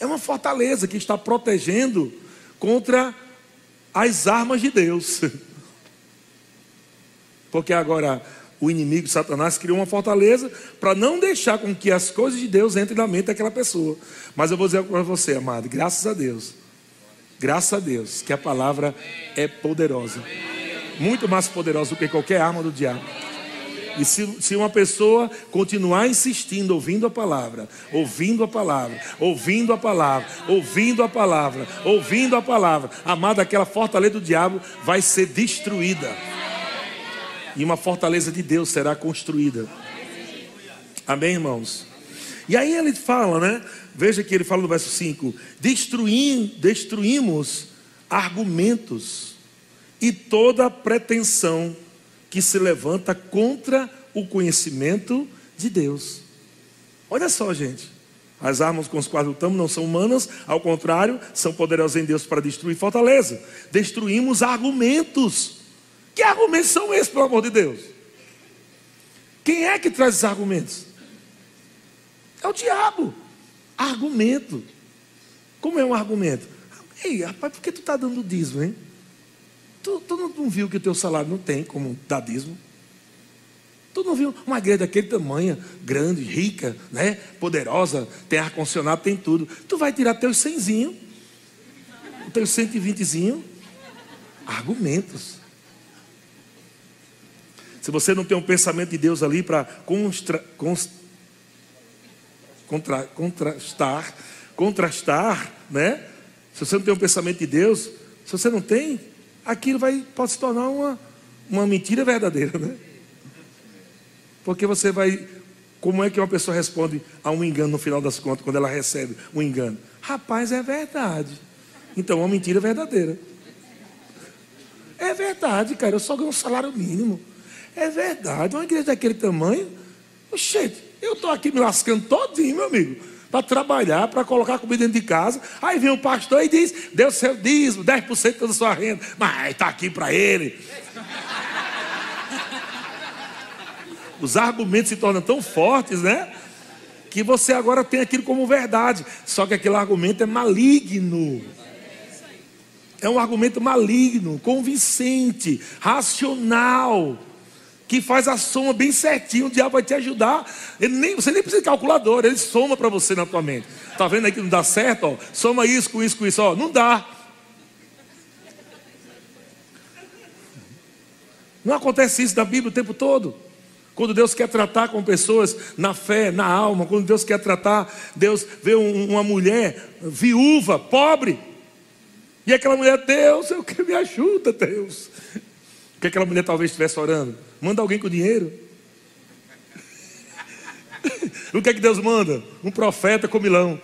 É uma fortaleza que está protegendo contra as armas de Deus. Porque agora o inimigo, Satanás, criou uma fortaleza para não deixar com que as coisas de Deus entrem na mente daquela pessoa. Mas eu vou dizer para você, amado, graças a Deus, graças a Deus, que a palavra é poderosa, muito mais poderosa do que qualquer arma do diabo. E se, se uma pessoa continuar insistindo, ouvindo a palavra, ouvindo a palavra, ouvindo a palavra, ouvindo a palavra, ouvindo a palavra, amada, aquela fortaleza do diabo vai ser destruída e uma fortaleza de Deus será construída. Amém, irmãos? E aí ele fala, né? Veja que ele fala no verso 5: Destruim, destruímos argumentos e toda pretensão que se levanta contra o conhecimento de Deus. Olha só, gente. As armas com as quais lutamos não são humanas, ao contrário, são poderosas em Deus para destruir fortaleza. Destruímos argumentos que argumentos são esses, pelo amor de Deus? Quem é que traz esses argumentos? É o diabo. Argumento. Como é um argumento? Ei, rapaz, por que tu está dando dízimo, hein? Tu, tu não, não, viu que o teu salário não tem como dar dízimo? Tu não viu uma igreja daquele tamanho, grande, rica, né? poderosa, tem ar-condicionado, tem tudo. Tu vai tirar teus cenzinho, teus 120zinho. Argumentos. Se você não tem um pensamento de Deus ali para contra, contrastar, contrastar, né? Se você não tem um pensamento de Deus Se você não tem, aquilo vai, pode se tornar uma, uma mentira verdadeira, né? Porque você vai. Como é que uma pessoa responde a um engano no final das contas, quando ela recebe um engano? Rapaz, é verdade. Então, uma mentira verdadeira. É verdade, cara. Eu só ganho um salário mínimo. É verdade. Uma igreja daquele tamanho. Gente, eu estou aqui me lascando todinho, meu amigo. Para trabalhar, para colocar comida dentro de casa. Aí vem o pastor e diz: deu seu dízimo, 10% da sua renda. Mas está aqui para ele. Os argumentos se tornam tão fortes, né? Que você agora tem aquilo como verdade. Só que aquele argumento é maligno. É um argumento maligno, convincente, racional, que faz a soma bem certinho. O diabo vai te ajudar. Ele nem, você nem precisa de calculador, ele soma para você na tua mente. Tá vendo aí que não dá certo? Ó? Soma isso com isso com isso. Ó. Não dá. Não acontece isso na Bíblia o tempo todo. Quando Deus quer tratar com pessoas na fé, na alma, quando Deus quer tratar, Deus vê um, uma mulher viúva, pobre, e aquela mulher, Deus, eu quero me ajuda, Deus. Que aquela mulher talvez estivesse orando? Manda alguém com dinheiro. o que é que Deus manda? Um profeta com milão.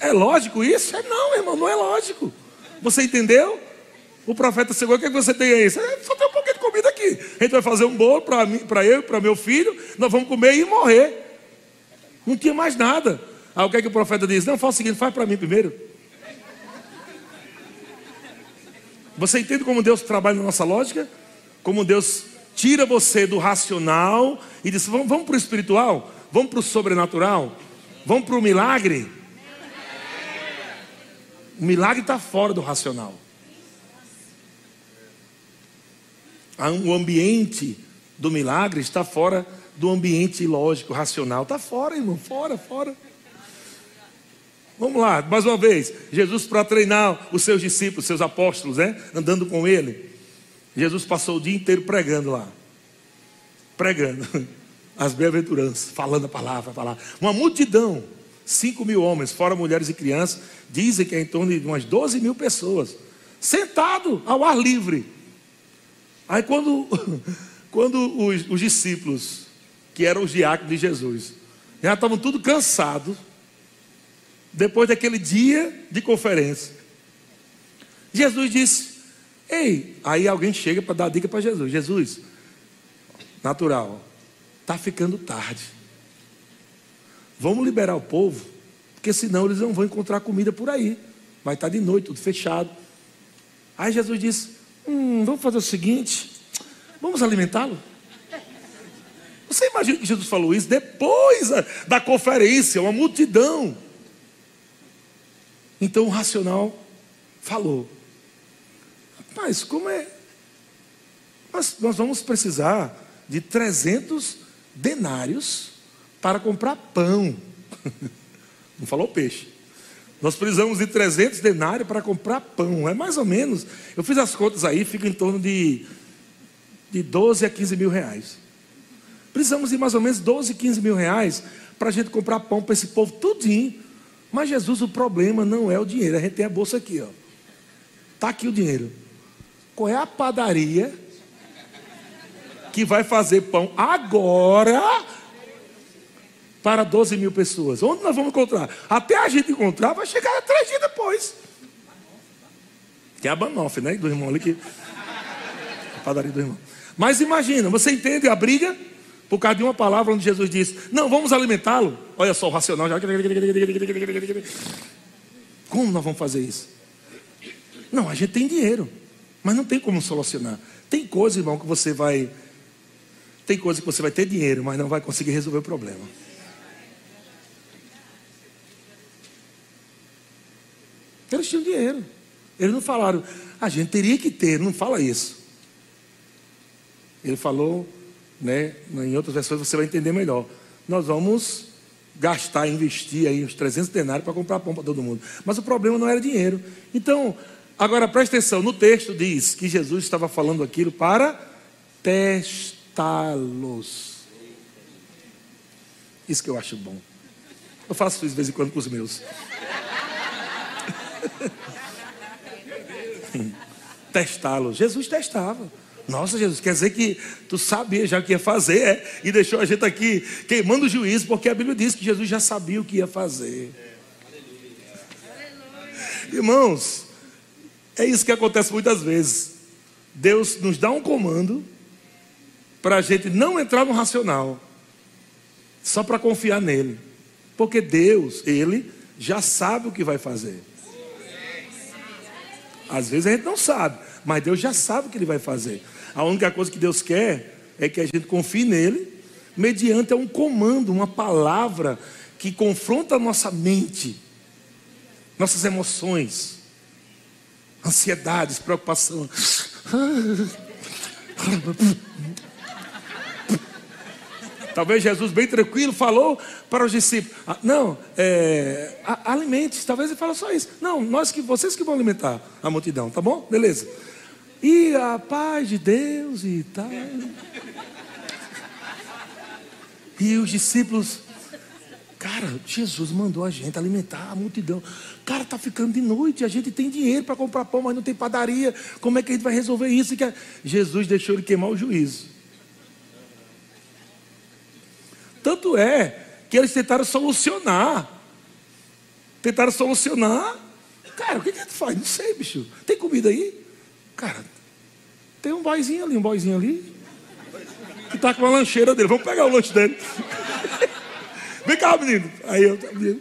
É lógico isso? É não, irmão, não é lógico. Você entendeu? O profeta chegou, o que, é que você tem aí? Só tem um pouquinho de comida aqui. A gente vai fazer um bolo para eu, para meu filho, nós vamos comer e morrer. Não tinha mais nada. Aí o que, é que o profeta diz? Não, faz o seguinte, faz para mim primeiro. Você entende como Deus trabalha na nossa lógica? Como Deus tira você do racional e diz: vamos, vamos para o espiritual, vamos para o sobrenatural, vamos para o milagre. O milagre está fora do racional. O ambiente do milagre está fora do ambiente lógico, racional. Está fora, irmão, fora, fora. Vamos lá, mais uma vez. Jesus para treinar os seus discípulos, seus apóstolos, né? Andando com ele. Jesus passou o dia inteiro pregando lá. Pregando as bem-aventuranças, falando a palavra, a. Uma multidão, 5 mil homens, fora mulheres e crianças, dizem que é em torno de umas 12 mil pessoas, sentado ao ar livre. Aí quando, quando os, os discípulos, que eram os diáconos de Jesus, já estavam tudo cansados, depois daquele dia de conferência. Jesus disse: Ei, aí alguém chega para dar dica para Jesus: Jesus, natural, está ficando tarde. Vamos liberar o povo, porque senão eles não vão encontrar comida por aí. Vai estar tá de noite, tudo fechado. Aí Jesus disse: hum, Vamos fazer o seguinte, vamos alimentá-lo. Você imagina que Jesus falou isso depois da conferência, uma multidão. Então o racional falou: Rapaz, como é? Nós, nós vamos precisar de 300 denários para comprar pão. Não falou peixe. Nós precisamos de 300 denários para comprar pão. É mais ou menos. Eu fiz as contas aí, fica em torno de, de 12 a 15 mil reais. Precisamos de mais ou menos 12, 15 mil reais para a gente comprar pão para esse povo tudinho. Mas Jesus, o problema não é o dinheiro. A gente tem a bolsa aqui, ó. Tá aqui o dinheiro. Qual é a padaria que vai fazer pão agora para 12 mil pessoas? Onde nós vamos encontrar? Até a gente encontrar, vai chegar três dias depois. Que é a Banoff, né? Do irmão ali que. A padaria do irmão. Mas imagina, você entende a briga? Por causa de uma palavra onde Jesus disse: Não, vamos alimentá-lo. Olha só o racional já. Como nós vamos fazer isso? Não, a gente tem dinheiro, mas não tem como solucionar. Tem coisa, irmão, que você vai. Tem coisa que você vai ter dinheiro, mas não vai conseguir resolver o problema. Eles tinham dinheiro. Eles não falaram, a gente teria que ter, não fala isso. Ele falou, né? Em outras versões você vai entender melhor. Nós vamos gastar, investir aí uns 300 denários para comprar pão para todo mundo. Mas o problema não era dinheiro. Então, agora preste atenção, no texto diz que Jesus estava falando aquilo para testá-los. Isso que eu acho bom. Eu faço isso de vez em quando com os meus. Testá-lo. Jesus testava. Nossa, Jesus, quer dizer que tu sabia já o que ia fazer, é? E deixou a gente aqui queimando o juízo, porque a Bíblia diz que Jesus já sabia o que ia fazer. Irmãos, é isso que acontece muitas vezes. Deus nos dá um comando para a gente não entrar no racional, só para confiar nele. Porque Deus, Ele, já sabe o que vai fazer. Às vezes a gente não sabe, mas Deus já sabe o que Ele vai fazer. A única coisa que Deus quer é que a gente confie nele, mediante um comando, uma palavra que confronta a nossa mente, nossas emoções, ansiedades, preocupação. Talvez Jesus, bem tranquilo, falou para os discípulos: ah, Não, é, alimente. Talvez ele falou só isso. Não, nós que vocês que vão alimentar a multidão, tá bom? Beleza. E a paz de Deus e tal. E os discípulos, cara, Jesus mandou a gente alimentar a multidão. Cara, tá ficando de noite, a gente tem dinheiro para comprar pão, mas não tem padaria. Como é que a gente vai resolver isso? Jesus deixou ele queimar o juízo. Tanto é que eles tentaram solucionar. Tentaram solucionar. Cara, o que, a gente faz? Não sei, bicho. Tem comida aí? Cara, tem um boizinho ali, um boizinho ali. Que está com a lancheira dele. Vamos pegar o lanche dele. Vem cá, menino. Aí eu, menino.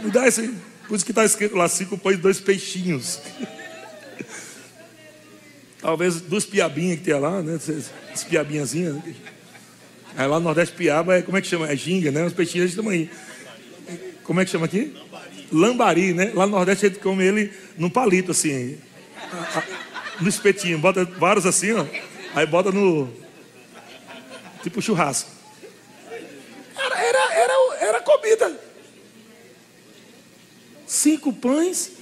Me dá esse. Por isso que está escrito lá: cinco pães dois peixinhos. Talvez duas piabinhas que tem lá, né? As piabinhazinhas. Né? Aí lá no Nordeste piaba é, como é que chama? É ginga, né? Os peixinhos desse tamanho. Como é que chama aqui? Lambari, né? Lá no Nordeste a gente come ele num palito, assim. No espetinho. Bota vários assim, ó. Aí bota no. Tipo churrasco. Era, era, era, era comida. Cinco pães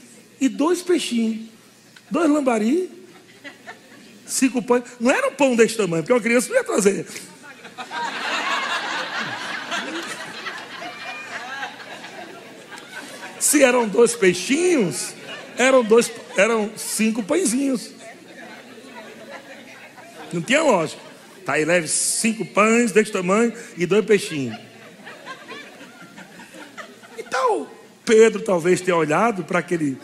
e dois peixinhos. Dois lambari. Cinco pães. Não era um pão desse tamanho, porque uma criança não ia trazer. Se eram dois peixinhos, eram, dois, eram cinco pãezinhos. Não tinha lógica. Tá aí, leve cinco pães desse tamanho e dois peixinhos. Então, Pedro talvez tenha olhado para aquele,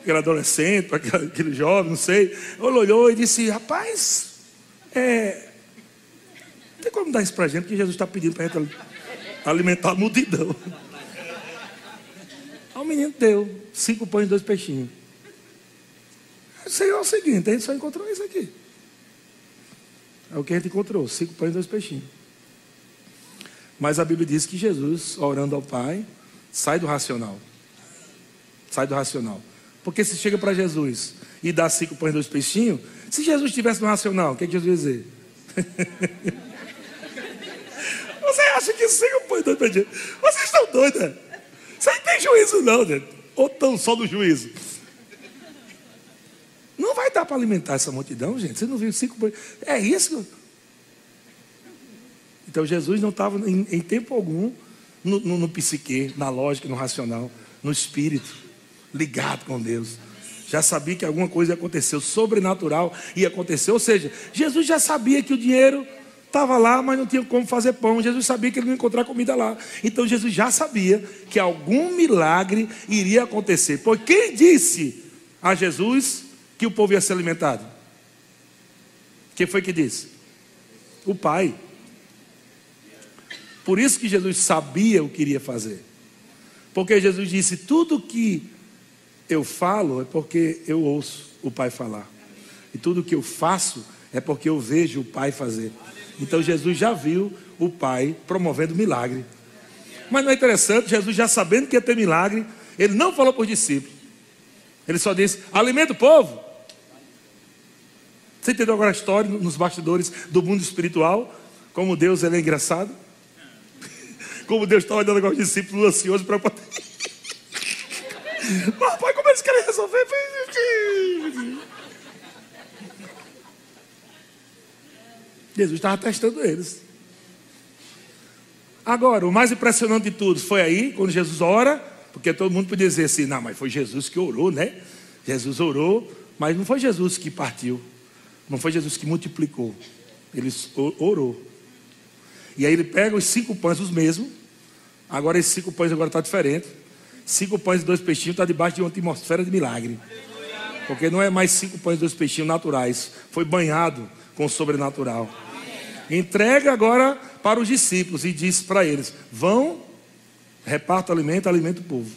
aquele adolescente, para aquele, aquele, jovem, não sei. Ele olhou e disse: Rapaz, é, não tem como dar isso para gente, porque Jesus está pedindo para a gente alimentar a multidão. O menino deu cinco pães e dois peixinhos. Senhor, é o seguinte, a gente só encontrou isso aqui. É o que a gente encontrou, cinco pães e dois peixinhos. Mas a Bíblia diz que Jesus, orando ao Pai, sai do racional. Sai do racional. Porque se chega para Jesus e dá cinco pães e dois peixinhos, se Jesus estivesse no racional, o que, é que Jesus ia dizer? Você acha que cinco pães e dois peixinhos? Vocês estão doidos? Isso aí tem juízo, não, gente. Ou tão só do juízo. Não vai dar para alimentar essa multidão, gente. Você não viu cinco. É isso. Então Jesus não estava em, em, tempo algum no, no, no psique, na lógica, no racional, no espírito, ligado com Deus. Já sabia que alguma coisa o sobrenatural ia acontecer. Ou seja, Jesus já sabia que o dinheiro Estava lá, mas não tinha como fazer pão. Jesus sabia que ele não ia encontrar comida lá. Então Jesus já sabia que algum milagre iria acontecer. Pois quem disse a Jesus que o povo ia ser alimentado? Quem foi que disse? O Pai. Por isso que Jesus sabia o que iria fazer. Porque Jesus disse: tudo que eu falo é porque eu ouço o Pai falar. E tudo que eu faço é porque eu vejo o Pai fazer. Então Jesus já viu o Pai promovendo milagre. Mas não é interessante, Jesus já sabendo que ia ter milagre, ele não falou para os discípulos. Ele só disse: alimenta o povo. Você entendeu agora a história nos bastidores do mundo espiritual? Como Deus ele é engraçado? Como Deus estava olhando agora os discípulos ansiosos para poder. Mas, pai, como eles querem resolver? Jesus estava testando eles. Agora, o mais impressionante de tudo foi aí, quando Jesus ora, Porque todo mundo podia dizer assim: não, mas foi Jesus que orou, né? Jesus orou, mas não foi Jesus que partiu. Não foi Jesus que multiplicou. Ele orou. E aí ele pega os cinco pães, os mesmos. Agora esses cinco pães agora está diferente. Cinco pães e dois peixinhos está debaixo de uma atmosfera de milagre. Porque não é mais cinco pães e dois peixinhos naturais. Foi banhado com o sobrenatural. Entrega agora para os discípulos e diz para eles: vão, reparta alimento, alimenta o povo.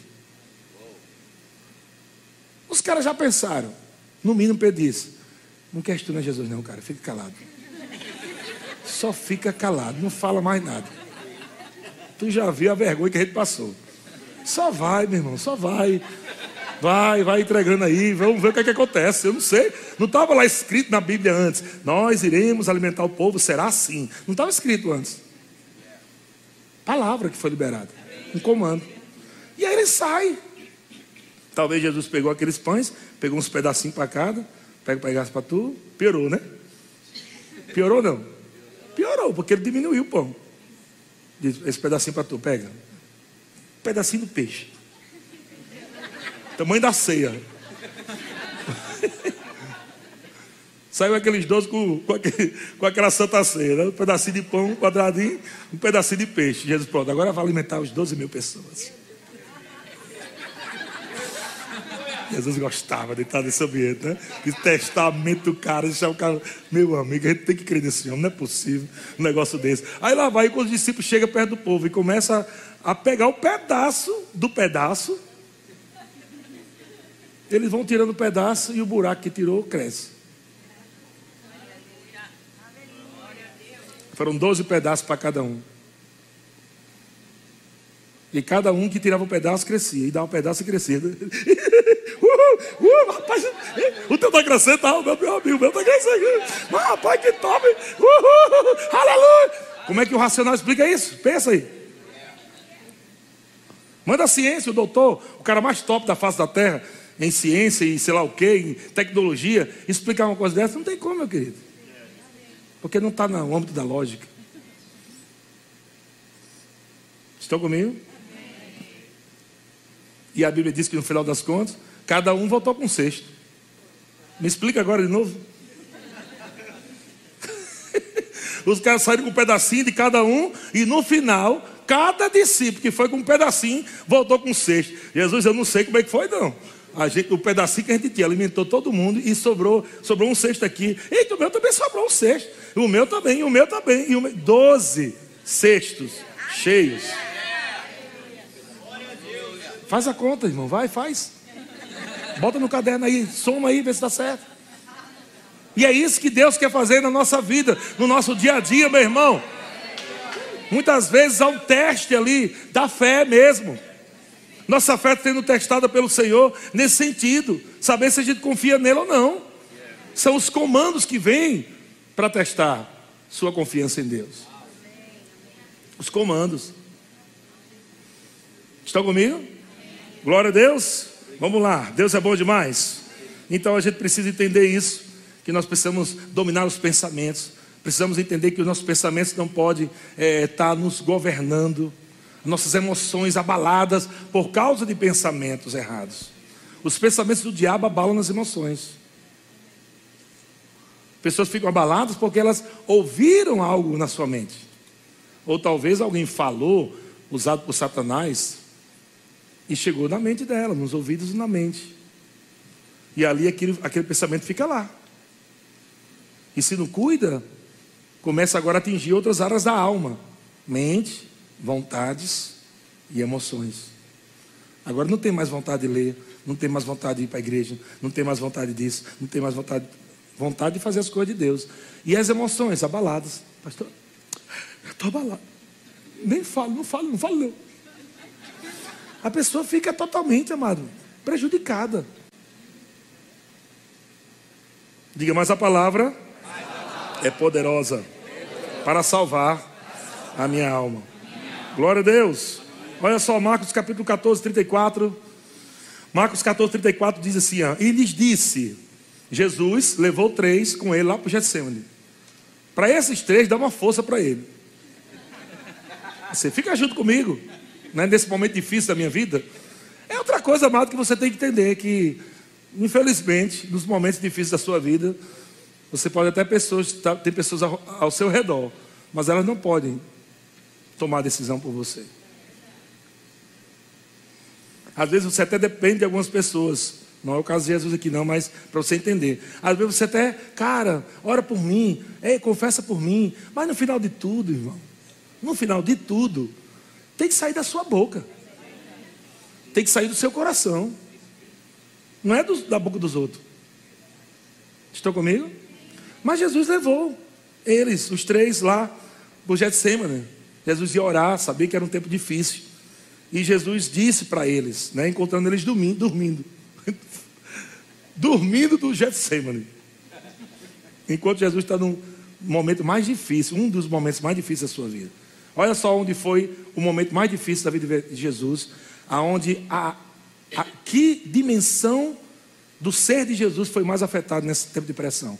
Os caras já pensaram. No mínimo Pedro disse: Não questiona Jesus, não, cara, fica calado. Só fica calado, não fala mais nada. Tu já viu a vergonha que a gente passou. Só vai, meu irmão, só vai. Vai, vai entregando aí, vamos ver o que, é que acontece. Eu não sei, não estava lá escrito na Bíblia antes. Nós iremos alimentar o povo, será assim. Não estava escrito antes. Palavra que foi liberada, um comando. E aí ele sai. Talvez Jesus pegou aqueles pães, pegou uns pedacinhos para cada, pega pegasse para tu, piorou, né? Piorou não? Piorou, porque ele diminuiu o pão. Diz, esse pedacinho para tu, pega. Um pedacinho do peixe. Tamanho da ceia. Saiu aqueles dois com, com, aquele, com, aquela santa ceia, né? um pedacinho de pão, um quadradinho, um pedacinho de peixe. Jesus, pronto, agora vai alimentar os 12 mil pessoas. Jesus gostava de estar nesse ambiente, né? De do cara, deixar o cara, meu amigo, a gente tem que crer nesse homem, não é possível um negócio desse. Aí lá vai, quando os discípulos chegam perto do povo e começa a pegar o pedaço do pedaço, eles vão tirando pedaço e o buraco que tirou cresce. Foram 12 pedaços para cada um. E cada um que tirava um pedaço crescia. E dava um pedaço e crescia. uh, uh, rapaz, o teu está crescendo, tá? O meu, meu amigo, o meu está crescendo. Mas, rapaz, que top! Uh, aleluia! Como é que o racional explica isso? Pensa aí. Manda a ciência, o doutor, o cara mais top da face da terra, em ciência e sei lá o que, em tecnologia, explicar uma coisa dessa, não tem como, meu querido. Porque não está no âmbito da lógica. Estão comigo? E a Bíblia diz que no final das contas, cada um voltou com um cesto. Me explica agora de novo. Os caras saíram com um pedacinho de cada um, e no final, cada discípulo que foi com um pedacinho, voltou com um cesto. Jesus, eu não sei como é que foi, não. A gente, o pedacinho que a gente tinha alimentou todo mundo e sobrou, sobrou um cesto aqui. Eita, o meu também sobrou um cesto. O meu também, o meu também. E o meu, doze cestos cheios. Faz a conta, irmão. Vai, faz. Bota no caderno aí, soma aí, vê se dá certo. E é isso que Deus quer fazer na nossa vida, no nosso dia a dia, meu irmão. Muitas vezes há um teste ali da fé mesmo. Nossa fé sendo testada pelo Senhor nesse sentido, saber se a gente confia nele ou não. São os comandos que vêm para testar sua confiança em Deus. Os comandos. Estão comigo? Glória a Deus. Vamos lá, Deus é bom demais. Então a gente precisa entender isso, que nós precisamos dominar os pensamentos. Precisamos entender que os nossos pensamentos não podem é, estar nos governando, nossas emoções abaladas por causa de pensamentos errados. Os pensamentos do diabo abalam as emoções. Pessoas ficam abaladas porque elas ouviram algo na sua mente. Ou talvez alguém falou, usado por Satanás, e chegou na mente dela, nos ouvidos e na mente. E ali aquele, aquele pensamento fica lá. E se não cuida, começa agora a atingir outras áreas da alma: mente, vontades e emoções. Agora não tem mais vontade de ler, não tem mais vontade de ir para a igreja, não tem mais vontade disso, não tem mais vontade, vontade de fazer as coisas de Deus. E as emoções abaladas. Pastor, eu estou abalado. Nem falo, não falo, não falo não a pessoa fica totalmente, amado, prejudicada. Diga, mas a palavra é poderosa para salvar a minha alma. Glória a Deus. Olha só, Marcos capítulo 14, 34. Marcos 14, 34 diz assim: E lhes disse: Jesus levou três com ele lá para o Getsemane. Para esses três, dá uma força para ele. Você fica junto comigo né, nesse momento difícil da minha vida, outra coisa, amado, que você tem que entender que, infelizmente, nos momentos difíceis da sua vida, você pode até pessoas, tá, ter pessoas ao, ao seu redor, mas elas não podem tomar decisão por você. Às vezes você até depende de algumas pessoas. Não é o caso de Jesus aqui, não, mas para você entender. Às vezes você até, cara, ora por mim, ei, confessa por mim. Mas no final de tudo, irmão, no final de tudo, tem que sair da sua boca. Tem que sair do seu coração. Não é do, da boca dos outros. Estão comigo? Mas Jesus levou eles, os três, lá para o Getsemane. Jesus ia orar, sabia que era um tempo difícil. E Jesus disse para eles, né, encontrando eles dormindo, dormindo. dormindo do Getsemane. Enquanto Jesus está num momento mais difícil, um dos momentos mais difíceis da sua vida. Olha só onde foi o momento mais difícil da vida de Jesus, aonde a, a que dimensão do ser de Jesus foi mais afetado nesse tempo de pressão.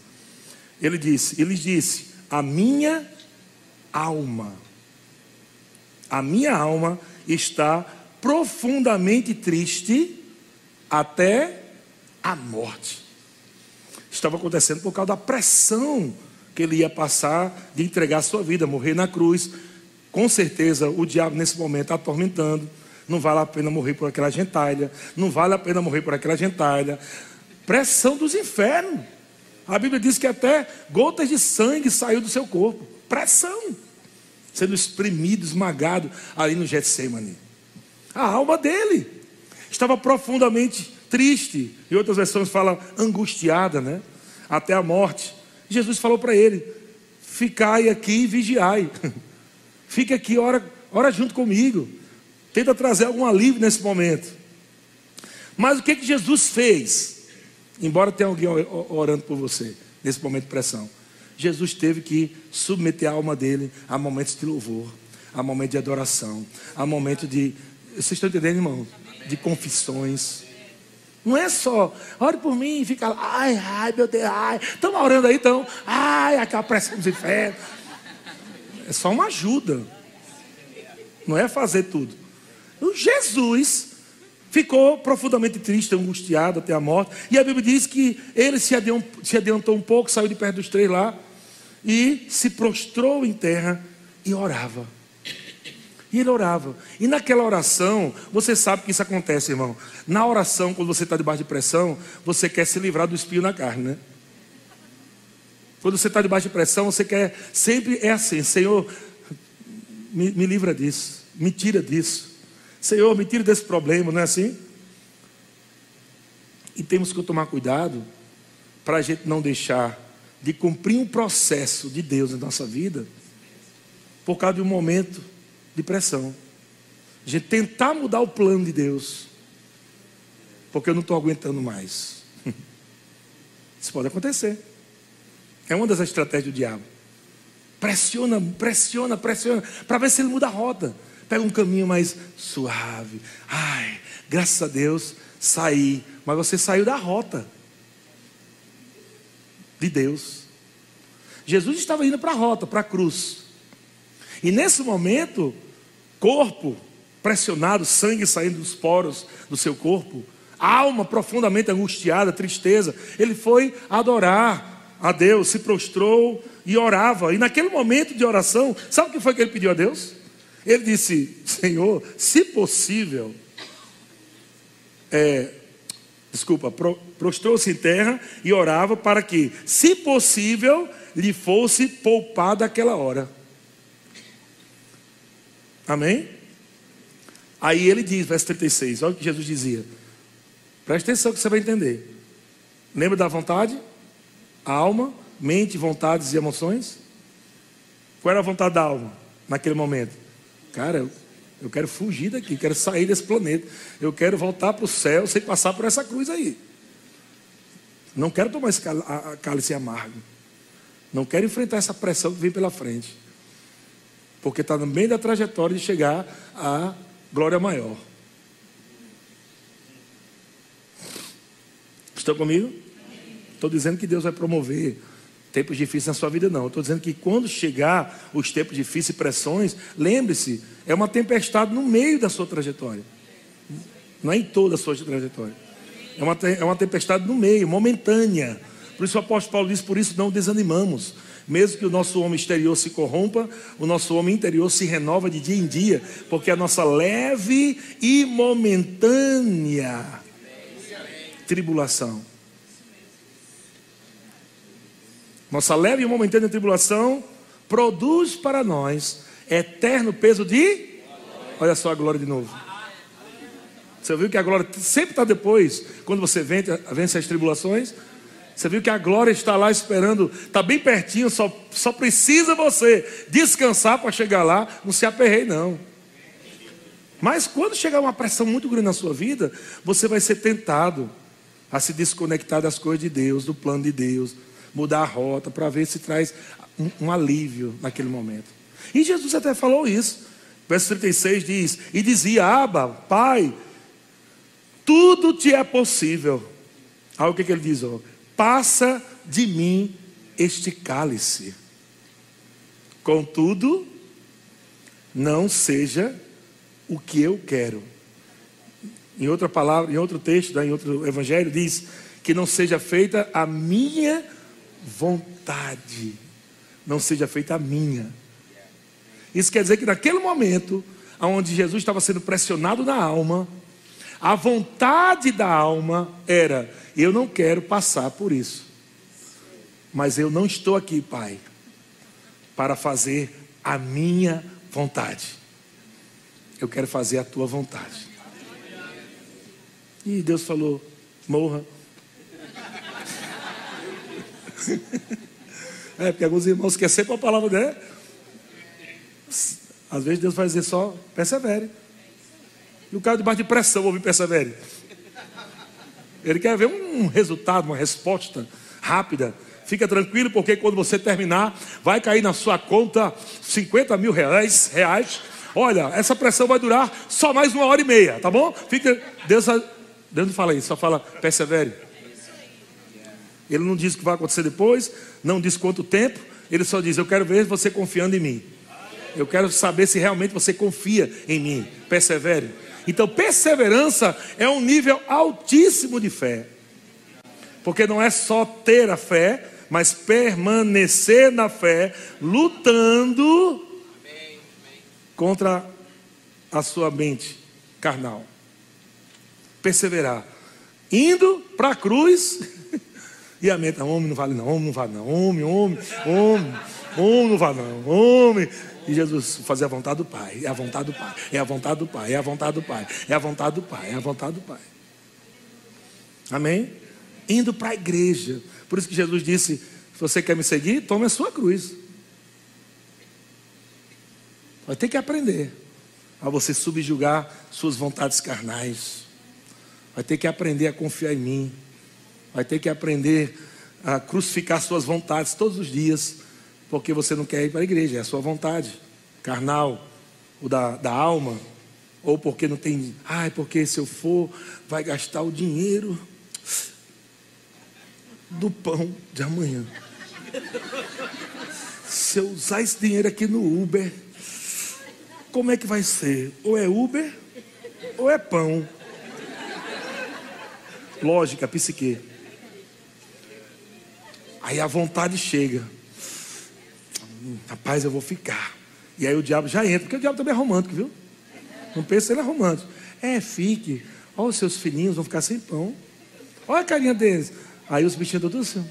Ele disse, ele disse: "A minha alma, a minha alma está profundamente triste até a morte. Estava acontecendo por causa da pressão que ele ia passar de entregar a sua vida, morrer na cruz. Com certeza, o diabo nesse momento está atormentando. Não vale a pena morrer por aquela gentalha. Não vale a pena morrer por aquela gentalha. Pressão dos infernos. A Bíblia diz que até gotas de sangue saiu do seu corpo. Pressão. Sendo espremido, esmagado ali no Getsemane. A alma dele estava profundamente triste. E outras versões falam angustiada, né? Até a morte. Jesus falou para ele: Ficai aqui e vigiai. Fique aqui, ora, ora junto comigo. Tenta trazer algum alívio nesse momento. Mas o que, que Jesus fez? Embora tenha alguém orando por você nesse momento de pressão. Jesus teve que submeter a alma dele a momentos de louvor, a momentos de adoração, a momentos de. Vocês estão entendendo, irmão? De confissões. Não é só, ore por mim e fica lá, ai, ai, meu Deus, ai. Estamos orando aí, então, ai, aquela pressão dos infernos. É só uma ajuda. Não é fazer tudo. O Jesus ficou profundamente triste, angustiado até a morte. E a Bíblia diz que ele se adiantou, se adiantou um pouco, saiu de perto dos três lá e se prostrou em terra e orava. E ele orava. E naquela oração, você sabe que isso acontece, irmão. Na oração, quando você está debaixo de pressão, você quer se livrar do espinho na carne, né? Quando você está debaixo de pressão, você quer. Sempre é assim: Senhor, me, me livra disso. Me tira disso. Senhor, me tira desse problema, não é assim? E temos que tomar cuidado para a gente não deixar de cumprir um processo de Deus na nossa vida por causa de um momento de pressão. A gente tentar mudar o plano de Deus, porque eu não estou aguentando mais. Isso pode acontecer. É uma das estratégias do diabo. Pressiona, pressiona, pressiona, para ver se ele muda a rota. Pega um caminho mais suave. Ai, graças a Deus, saí. Mas você saiu da rota de Deus. Jesus estava indo para a rota, para a cruz. E nesse momento, corpo pressionado, sangue saindo dos poros do seu corpo, alma profundamente angustiada, tristeza, ele foi adorar a Deus, se prostrou e orava. E naquele momento de oração, sabe o que foi que ele pediu a Deus? Ele disse: Senhor, se possível, é, desculpa, prostrou-se em terra e orava para que, se possível, lhe fosse poupada aquela hora. Amém? Aí ele diz, verso 36, olha o que Jesus dizia. Presta atenção que você vai entender. Lembra da vontade? A alma, mente, vontades e emoções? Qual era a vontade da alma naquele momento? Cara, eu, eu quero fugir daqui, quero sair desse planeta. Eu quero voltar para o céu sem passar por essa cruz aí. Não quero tomar esse cálice amargo. Não quero enfrentar essa pressão que vem pela frente. Porque está no meio da trajetória de chegar à glória maior. Estão comigo? Estou dizendo que Deus vai promover tempos difíceis na sua vida, não. Estou dizendo que quando chegar os tempos difíceis e pressões, lembre-se, é uma tempestade no meio da sua trajetória. Não é em toda a sua trajetória. É uma, é uma tempestade no meio, momentânea. Por isso o apóstolo Paulo diz: por isso não desanimamos. Mesmo que o nosso homem exterior se corrompa, o nosso homem interior se renova de dia em dia, porque a nossa leve e momentânea tribulação. Nossa leve e momentânea tribulação produz para nós eterno peso de. Olha só a glória de novo. Você viu que a glória sempre está depois, quando você vence as tribulações. Você viu que a glória está lá esperando, está bem pertinho, só, só precisa você descansar para chegar lá, não se aperrei não. Mas quando chegar uma pressão muito grande na sua vida, você vai ser tentado a se desconectar das coisas de Deus, do plano de Deus, mudar a rota para ver se traz um, um alívio naquele momento. E Jesus até falou isso. Verso 36 diz: E dizia, Aba, Pai, tudo te é possível. Olha o que, que ele diz: ó, passa de mim este cálice. Contudo, não seja o que eu quero. Em outra palavra, em outro texto, em outro evangelho, diz que não seja feita a minha vontade, não seja feita a minha. Isso quer dizer que naquele momento, onde Jesus estava sendo pressionado na alma, a vontade da alma era: eu não quero passar por isso. Mas eu não estou aqui, Pai, para fazer a minha vontade. Eu quero fazer a tua vontade. E Deus falou: morra. É, porque alguns irmãos querem sempre a palavra dele. Às vezes Deus vai dizer só, persevere. E o cara debaixo de pressão ouve persevere. Ele quer ver um resultado, uma resposta rápida. Fica tranquilo, porque quando você terminar, vai cair na sua conta 50 mil reais. reais. Olha, essa pressão vai durar só mais uma hora e meia, tá bom? Fica. Deus, Deus não fala isso, só fala persevere. Ele não diz o que vai acontecer depois, não diz quanto tempo, ele só diz: Eu quero ver você confiando em mim. Eu quero saber se realmente você confia em mim. Persevere. Então, perseverança é um nível altíssimo de fé. Porque não é só ter a fé, mas permanecer na fé, lutando contra a sua mente carnal. Perseverar. Indo para a cruz. E a mente, homem não vale não, homem não vale não, homem, homem, homem, homem não vale não, homem. E Jesus fazia a vontade do Pai, é a vontade do Pai, é a vontade do Pai, é a vontade do Pai, é a vontade do Pai, é a vontade do Pai. Amém? Indo para a igreja. Por isso que Jesus disse: se você quer me seguir, tome a sua cruz. Vai ter que aprender a você subjugar suas vontades carnais. Vai ter que aprender a confiar em mim. Vai ter que aprender a crucificar suas vontades todos os dias porque você não quer ir para a igreja, é a sua vontade, carnal, ou da, da alma, ou porque não tem, ai, porque se eu for, vai gastar o dinheiro do pão de amanhã. Se eu usar esse dinheiro aqui no Uber, como é que vai ser? Ou é Uber, ou é pão. Lógica, psique. Aí a vontade chega rapaz, eu vou ficar. E aí o diabo já entra, porque o diabo também é romântico, viu? Não pensa ele é romântico. É, fique. Olha os seus filhinhos vão ficar sem pão. Olha a carinha deles. Aí os bichinhos todos assim.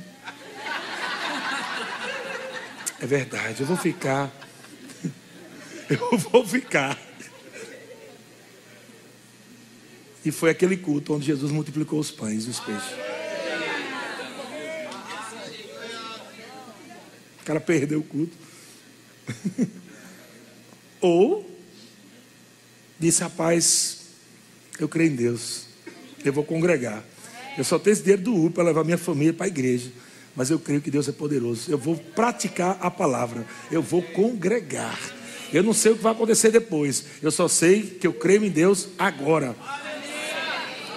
É verdade, eu vou ficar. Eu vou ficar. E foi aquele culto onde Jesus multiplicou os pães e os peixes. Cara perdeu o culto. Ou disse, rapaz, eu creio em Deus, eu vou congregar. Eu só tenho esse dinheiro do U para levar minha família para a igreja. Mas eu creio que Deus é poderoso. Eu vou praticar a palavra. Eu vou congregar. Eu não sei o que vai acontecer depois. Eu só sei que eu creio em Deus agora.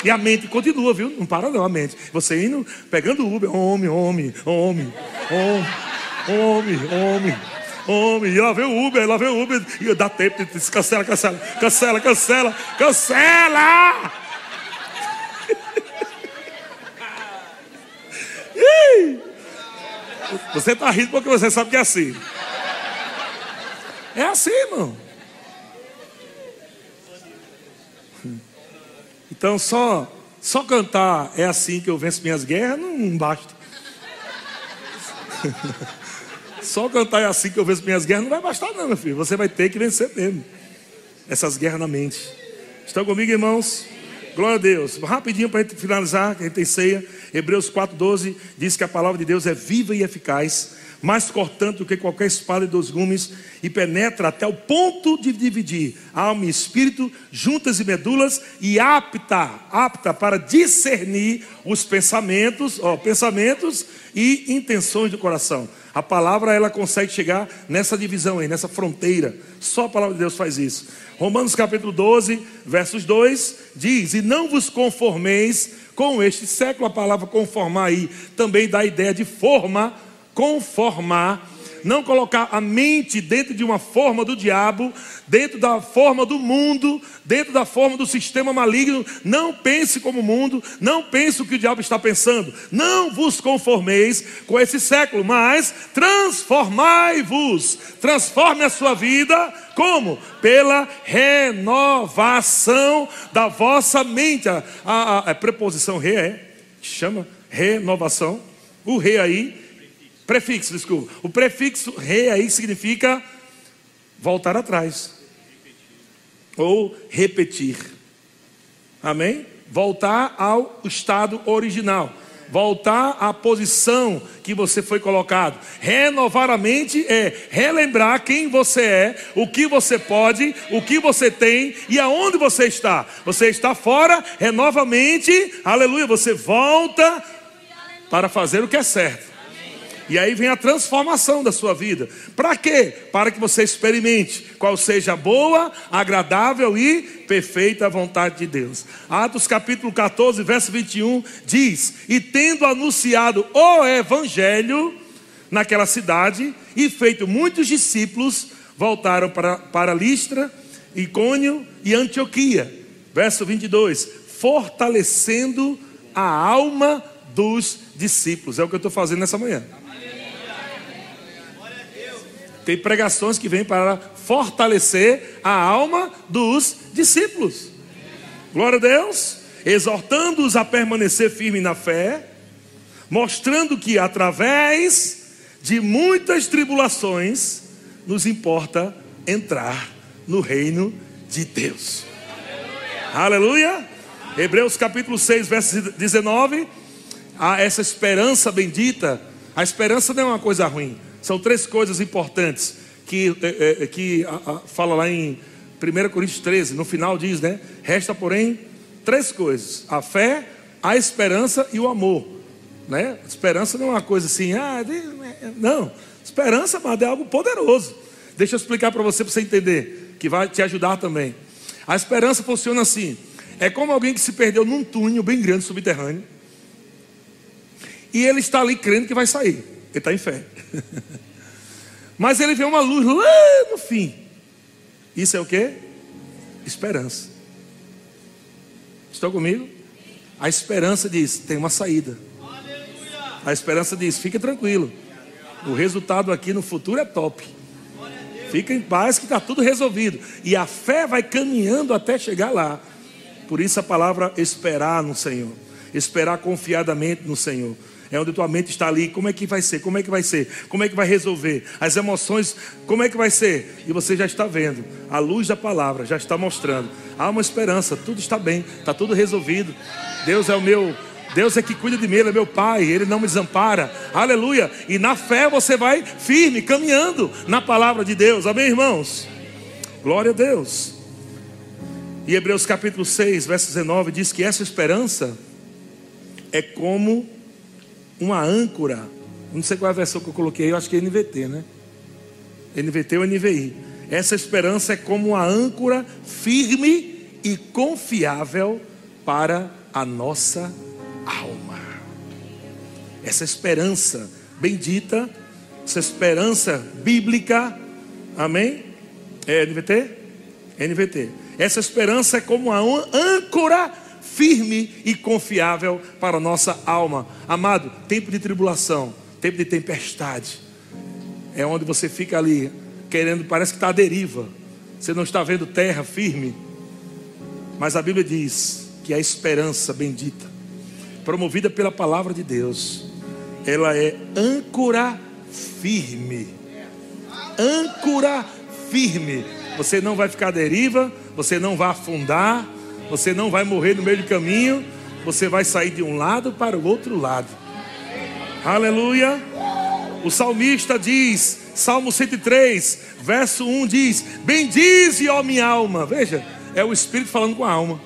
E a mente continua, viu? Não para não a mente. Você indo, pegando Uber, homem, homem, homem, homem, Homem, homem, homem. E lá vem o Uber, lá vem o Uber. E dá tempo de cancela, cancela, cancela, cancela, cancela. Você está rindo porque você sabe que é assim. É assim, irmão. Então só só cantar é assim que eu venço minhas guerras não basta. Só cantar é assim que eu venço minhas guerras não vai bastar não, meu filho. Você vai ter que vencer mesmo. Essas guerras na mente. Estão comigo, irmãos? Glória a Deus. Rapidinho para finalizar, que a gente tem ceia. Hebreus 4,12 diz que a palavra de Deus é viva e eficaz mais cortante do que qualquer espada de dois gumes, e penetra até o ponto de dividir alma e espírito, juntas e medulas, e apta, apta para discernir os pensamentos, ó, pensamentos e intenções do coração. A palavra ela consegue chegar nessa divisão aí, nessa fronteira. Só a palavra de Deus faz isso. Romanos capítulo 12, versos 2 diz: "E não vos conformeis com este século". A palavra conformar aí também dá a ideia de forma conformar, não colocar a mente dentro de uma forma do diabo, dentro da forma do mundo, dentro da forma do sistema maligno. Não pense como o mundo, não pense o que o diabo está pensando. Não vos conformeis com esse século, mas transformai-vos. Transforme a sua vida como? Pela renovação da vossa mente. A, a, a preposição re é, chama renovação. O re aí Prefixo, desculpa. O prefixo re aí significa voltar atrás. Ou repetir. Amém? Voltar ao estado original. Voltar à posição que você foi colocado. Renovar a mente é relembrar quem você é, o que você pode, o que você tem e aonde você está. Você está fora, renova a mente, aleluia. Você volta para fazer o que é certo. E aí vem a transformação da sua vida. Para quê? Para que você experimente qual seja a boa, agradável e perfeita vontade de Deus. Atos capítulo 14, verso 21 diz: E tendo anunciado o evangelho naquela cidade e feito muitos discípulos, voltaram para, para Listra, Icônio e Antioquia. Verso 22: Fortalecendo a alma dos discípulos. É o que eu estou fazendo nessa manhã. Tem pregações que vêm para fortalecer a alma dos discípulos. Glória a Deus. Exortando-os a permanecer firme na fé, mostrando que através de muitas tribulações nos importa entrar no reino de Deus. Aleluia. Aleluia. Hebreus capítulo 6, verso 19. Há essa esperança bendita. A esperança não é uma coisa ruim. São três coisas importantes que, é, é, que a, a, fala lá em 1 Coríntios 13, no final diz, né? Resta, porém, três coisas: a fé, a esperança e o amor. Né? Esperança não é uma coisa assim, ah, não. Esperança, mas é algo poderoso. Deixa eu explicar para você, para você entender, que vai te ajudar também. A esperança funciona assim: é como alguém que se perdeu num túnel bem grande subterrâneo, e ele está ali crendo que vai sair. Ele está em fé. Mas ele vê uma luz lá no fim. Isso é o que? Esperança. Estão comigo? A esperança diz: tem uma saída. A esperança diz: fique tranquilo. O resultado aqui no futuro é top. Fica em paz que está tudo resolvido. E a fé vai caminhando até chegar lá. Por isso a palavra esperar no Senhor. Esperar confiadamente no Senhor. É onde tua mente está ali. Como é que vai ser? Como é que vai ser? Como é que vai resolver? As emoções, como é que vai ser? E você já está vendo. A luz da palavra já está mostrando. Há uma esperança. Tudo está bem. Está tudo resolvido. Deus é o meu Deus é que cuida de mim, Ele é meu Pai, Ele não me desampara, aleluia. E na fé você vai firme, caminhando na palavra de Deus, amém, irmãos? Glória a Deus. E Hebreus capítulo 6, verso 19 diz que essa esperança é como uma âncora. Não sei qual é a versão que eu coloquei, eu acho que é NVT, né? NVT ou NVI. Essa esperança é como uma âncora firme e confiável para a nossa alma. Essa esperança bendita, essa esperança bíblica, amém? É NVT? NVT. Essa esperança é como uma âncora firme e confiável para a nossa alma. Amado, tempo de tribulação, tempo de tempestade, é onde você fica ali querendo, parece que está à deriva, você não está vendo terra firme, mas a Bíblia diz que a esperança bendita, promovida pela palavra de Deus, ela é âncora firme. Âncora firme. Você não vai ficar à deriva, você não vai afundar, você não vai morrer no meio do caminho, você vai sair de um lado para o outro lado. Aleluia. O salmista diz, Salmo 103, verso 1 diz: Bendize, ó minha alma. Veja, é o Espírito falando com a alma.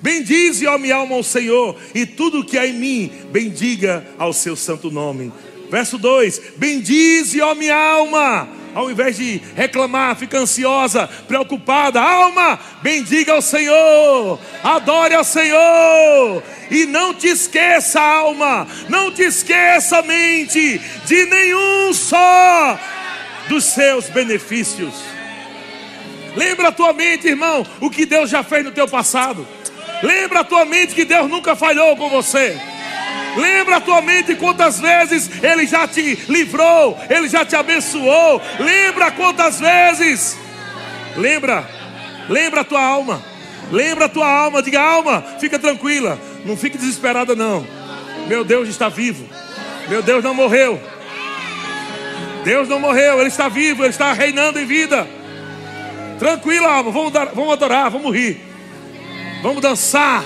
Bendize, ó minha alma, ao Senhor, e tudo que há em mim, bendiga ao seu santo nome. Verso 2: Bendize, ó minha alma, ao invés de reclamar, fica ansiosa, preocupada, alma, bendiga ao Senhor, adore ao Senhor, e não te esqueça, alma, não te esqueça, mente, de nenhum só dos seus benefícios. Lembra a tua mente, irmão, o que Deus já fez no teu passado. Lembra a tua mente que Deus nunca falhou com você. Lembra a tua mente quantas vezes Ele já te livrou, Ele já te abençoou. Lembra quantas vezes. Lembra, lembra a tua alma. Lembra a tua alma, diga alma, fica tranquila, não fique desesperada não. Meu Deus está vivo. Meu Deus não morreu. Deus não morreu, Ele está vivo, Ele está reinando em vida. Tranquila, alma, vamos, dar, vamos adorar, vamos rir. Vamos dançar,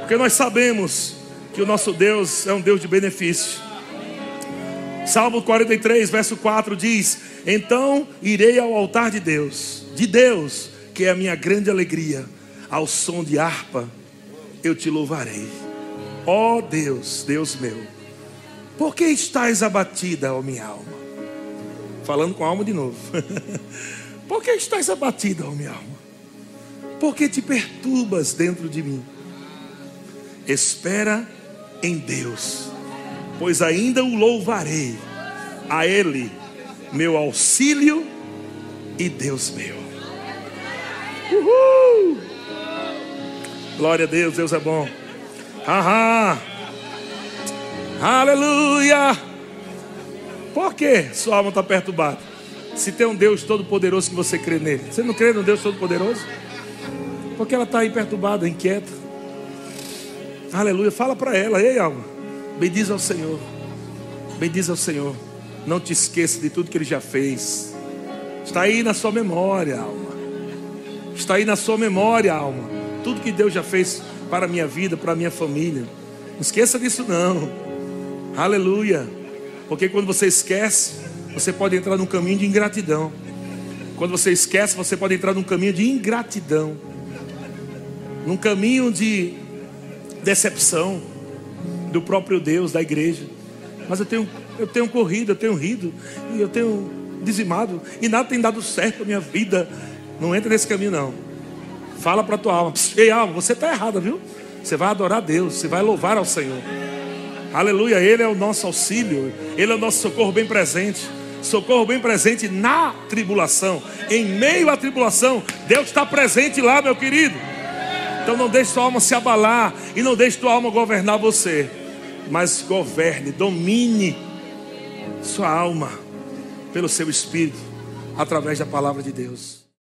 porque nós sabemos que o nosso Deus é um Deus de benefício. Salmo 43, verso 4 diz: Então irei ao altar de Deus, de Deus, que é a minha grande alegria, ao som de harpa, eu te louvarei. Ó oh Deus, Deus meu, por que estás abatida, ó minha alma? Falando com a alma de novo. por que estás abatida, ó minha alma? porque te perturbas dentro de mim? Espera em Deus, pois ainda o louvarei, a Ele, meu auxílio e Deus meu. Uhul! Glória a Deus, Deus é bom. Aham. Aleluia! Por que sua alma está perturbada? Se tem um Deus todo-poderoso que você crê nele. Você não crê no Deus todo-poderoso? Porque ela está aí perturbada, inquieta. Aleluia. Fala para ela, ei alma. Bendiz ao Senhor. Bendiz ao Senhor. Não te esqueça de tudo que Ele já fez. Está aí na sua memória, alma. Está aí na sua memória, alma. Tudo que Deus já fez para a minha vida, para a minha família. Não esqueça disso, não. Aleluia. Porque quando você esquece, você pode entrar num caminho de ingratidão. Quando você esquece, você pode entrar num caminho de ingratidão num caminho de decepção do próprio Deus, da igreja. Mas eu tenho, eu tenho corrido, eu tenho rido, e eu tenho dizimado, e nada tem dado certo na minha vida. Não entra nesse caminho, não. Fala para tua alma, ei alma, você está errada, viu? Você vai adorar a Deus, você vai louvar ao Senhor. Aleluia, Ele é o nosso auxílio, Ele é o nosso socorro bem presente. Socorro bem presente na tribulação, em meio à tribulação, Deus está presente lá, meu querido. Então não deixe sua alma se abalar e não deixe tua alma governar você, mas governe, domine sua alma pelo seu espírito através da palavra de Deus.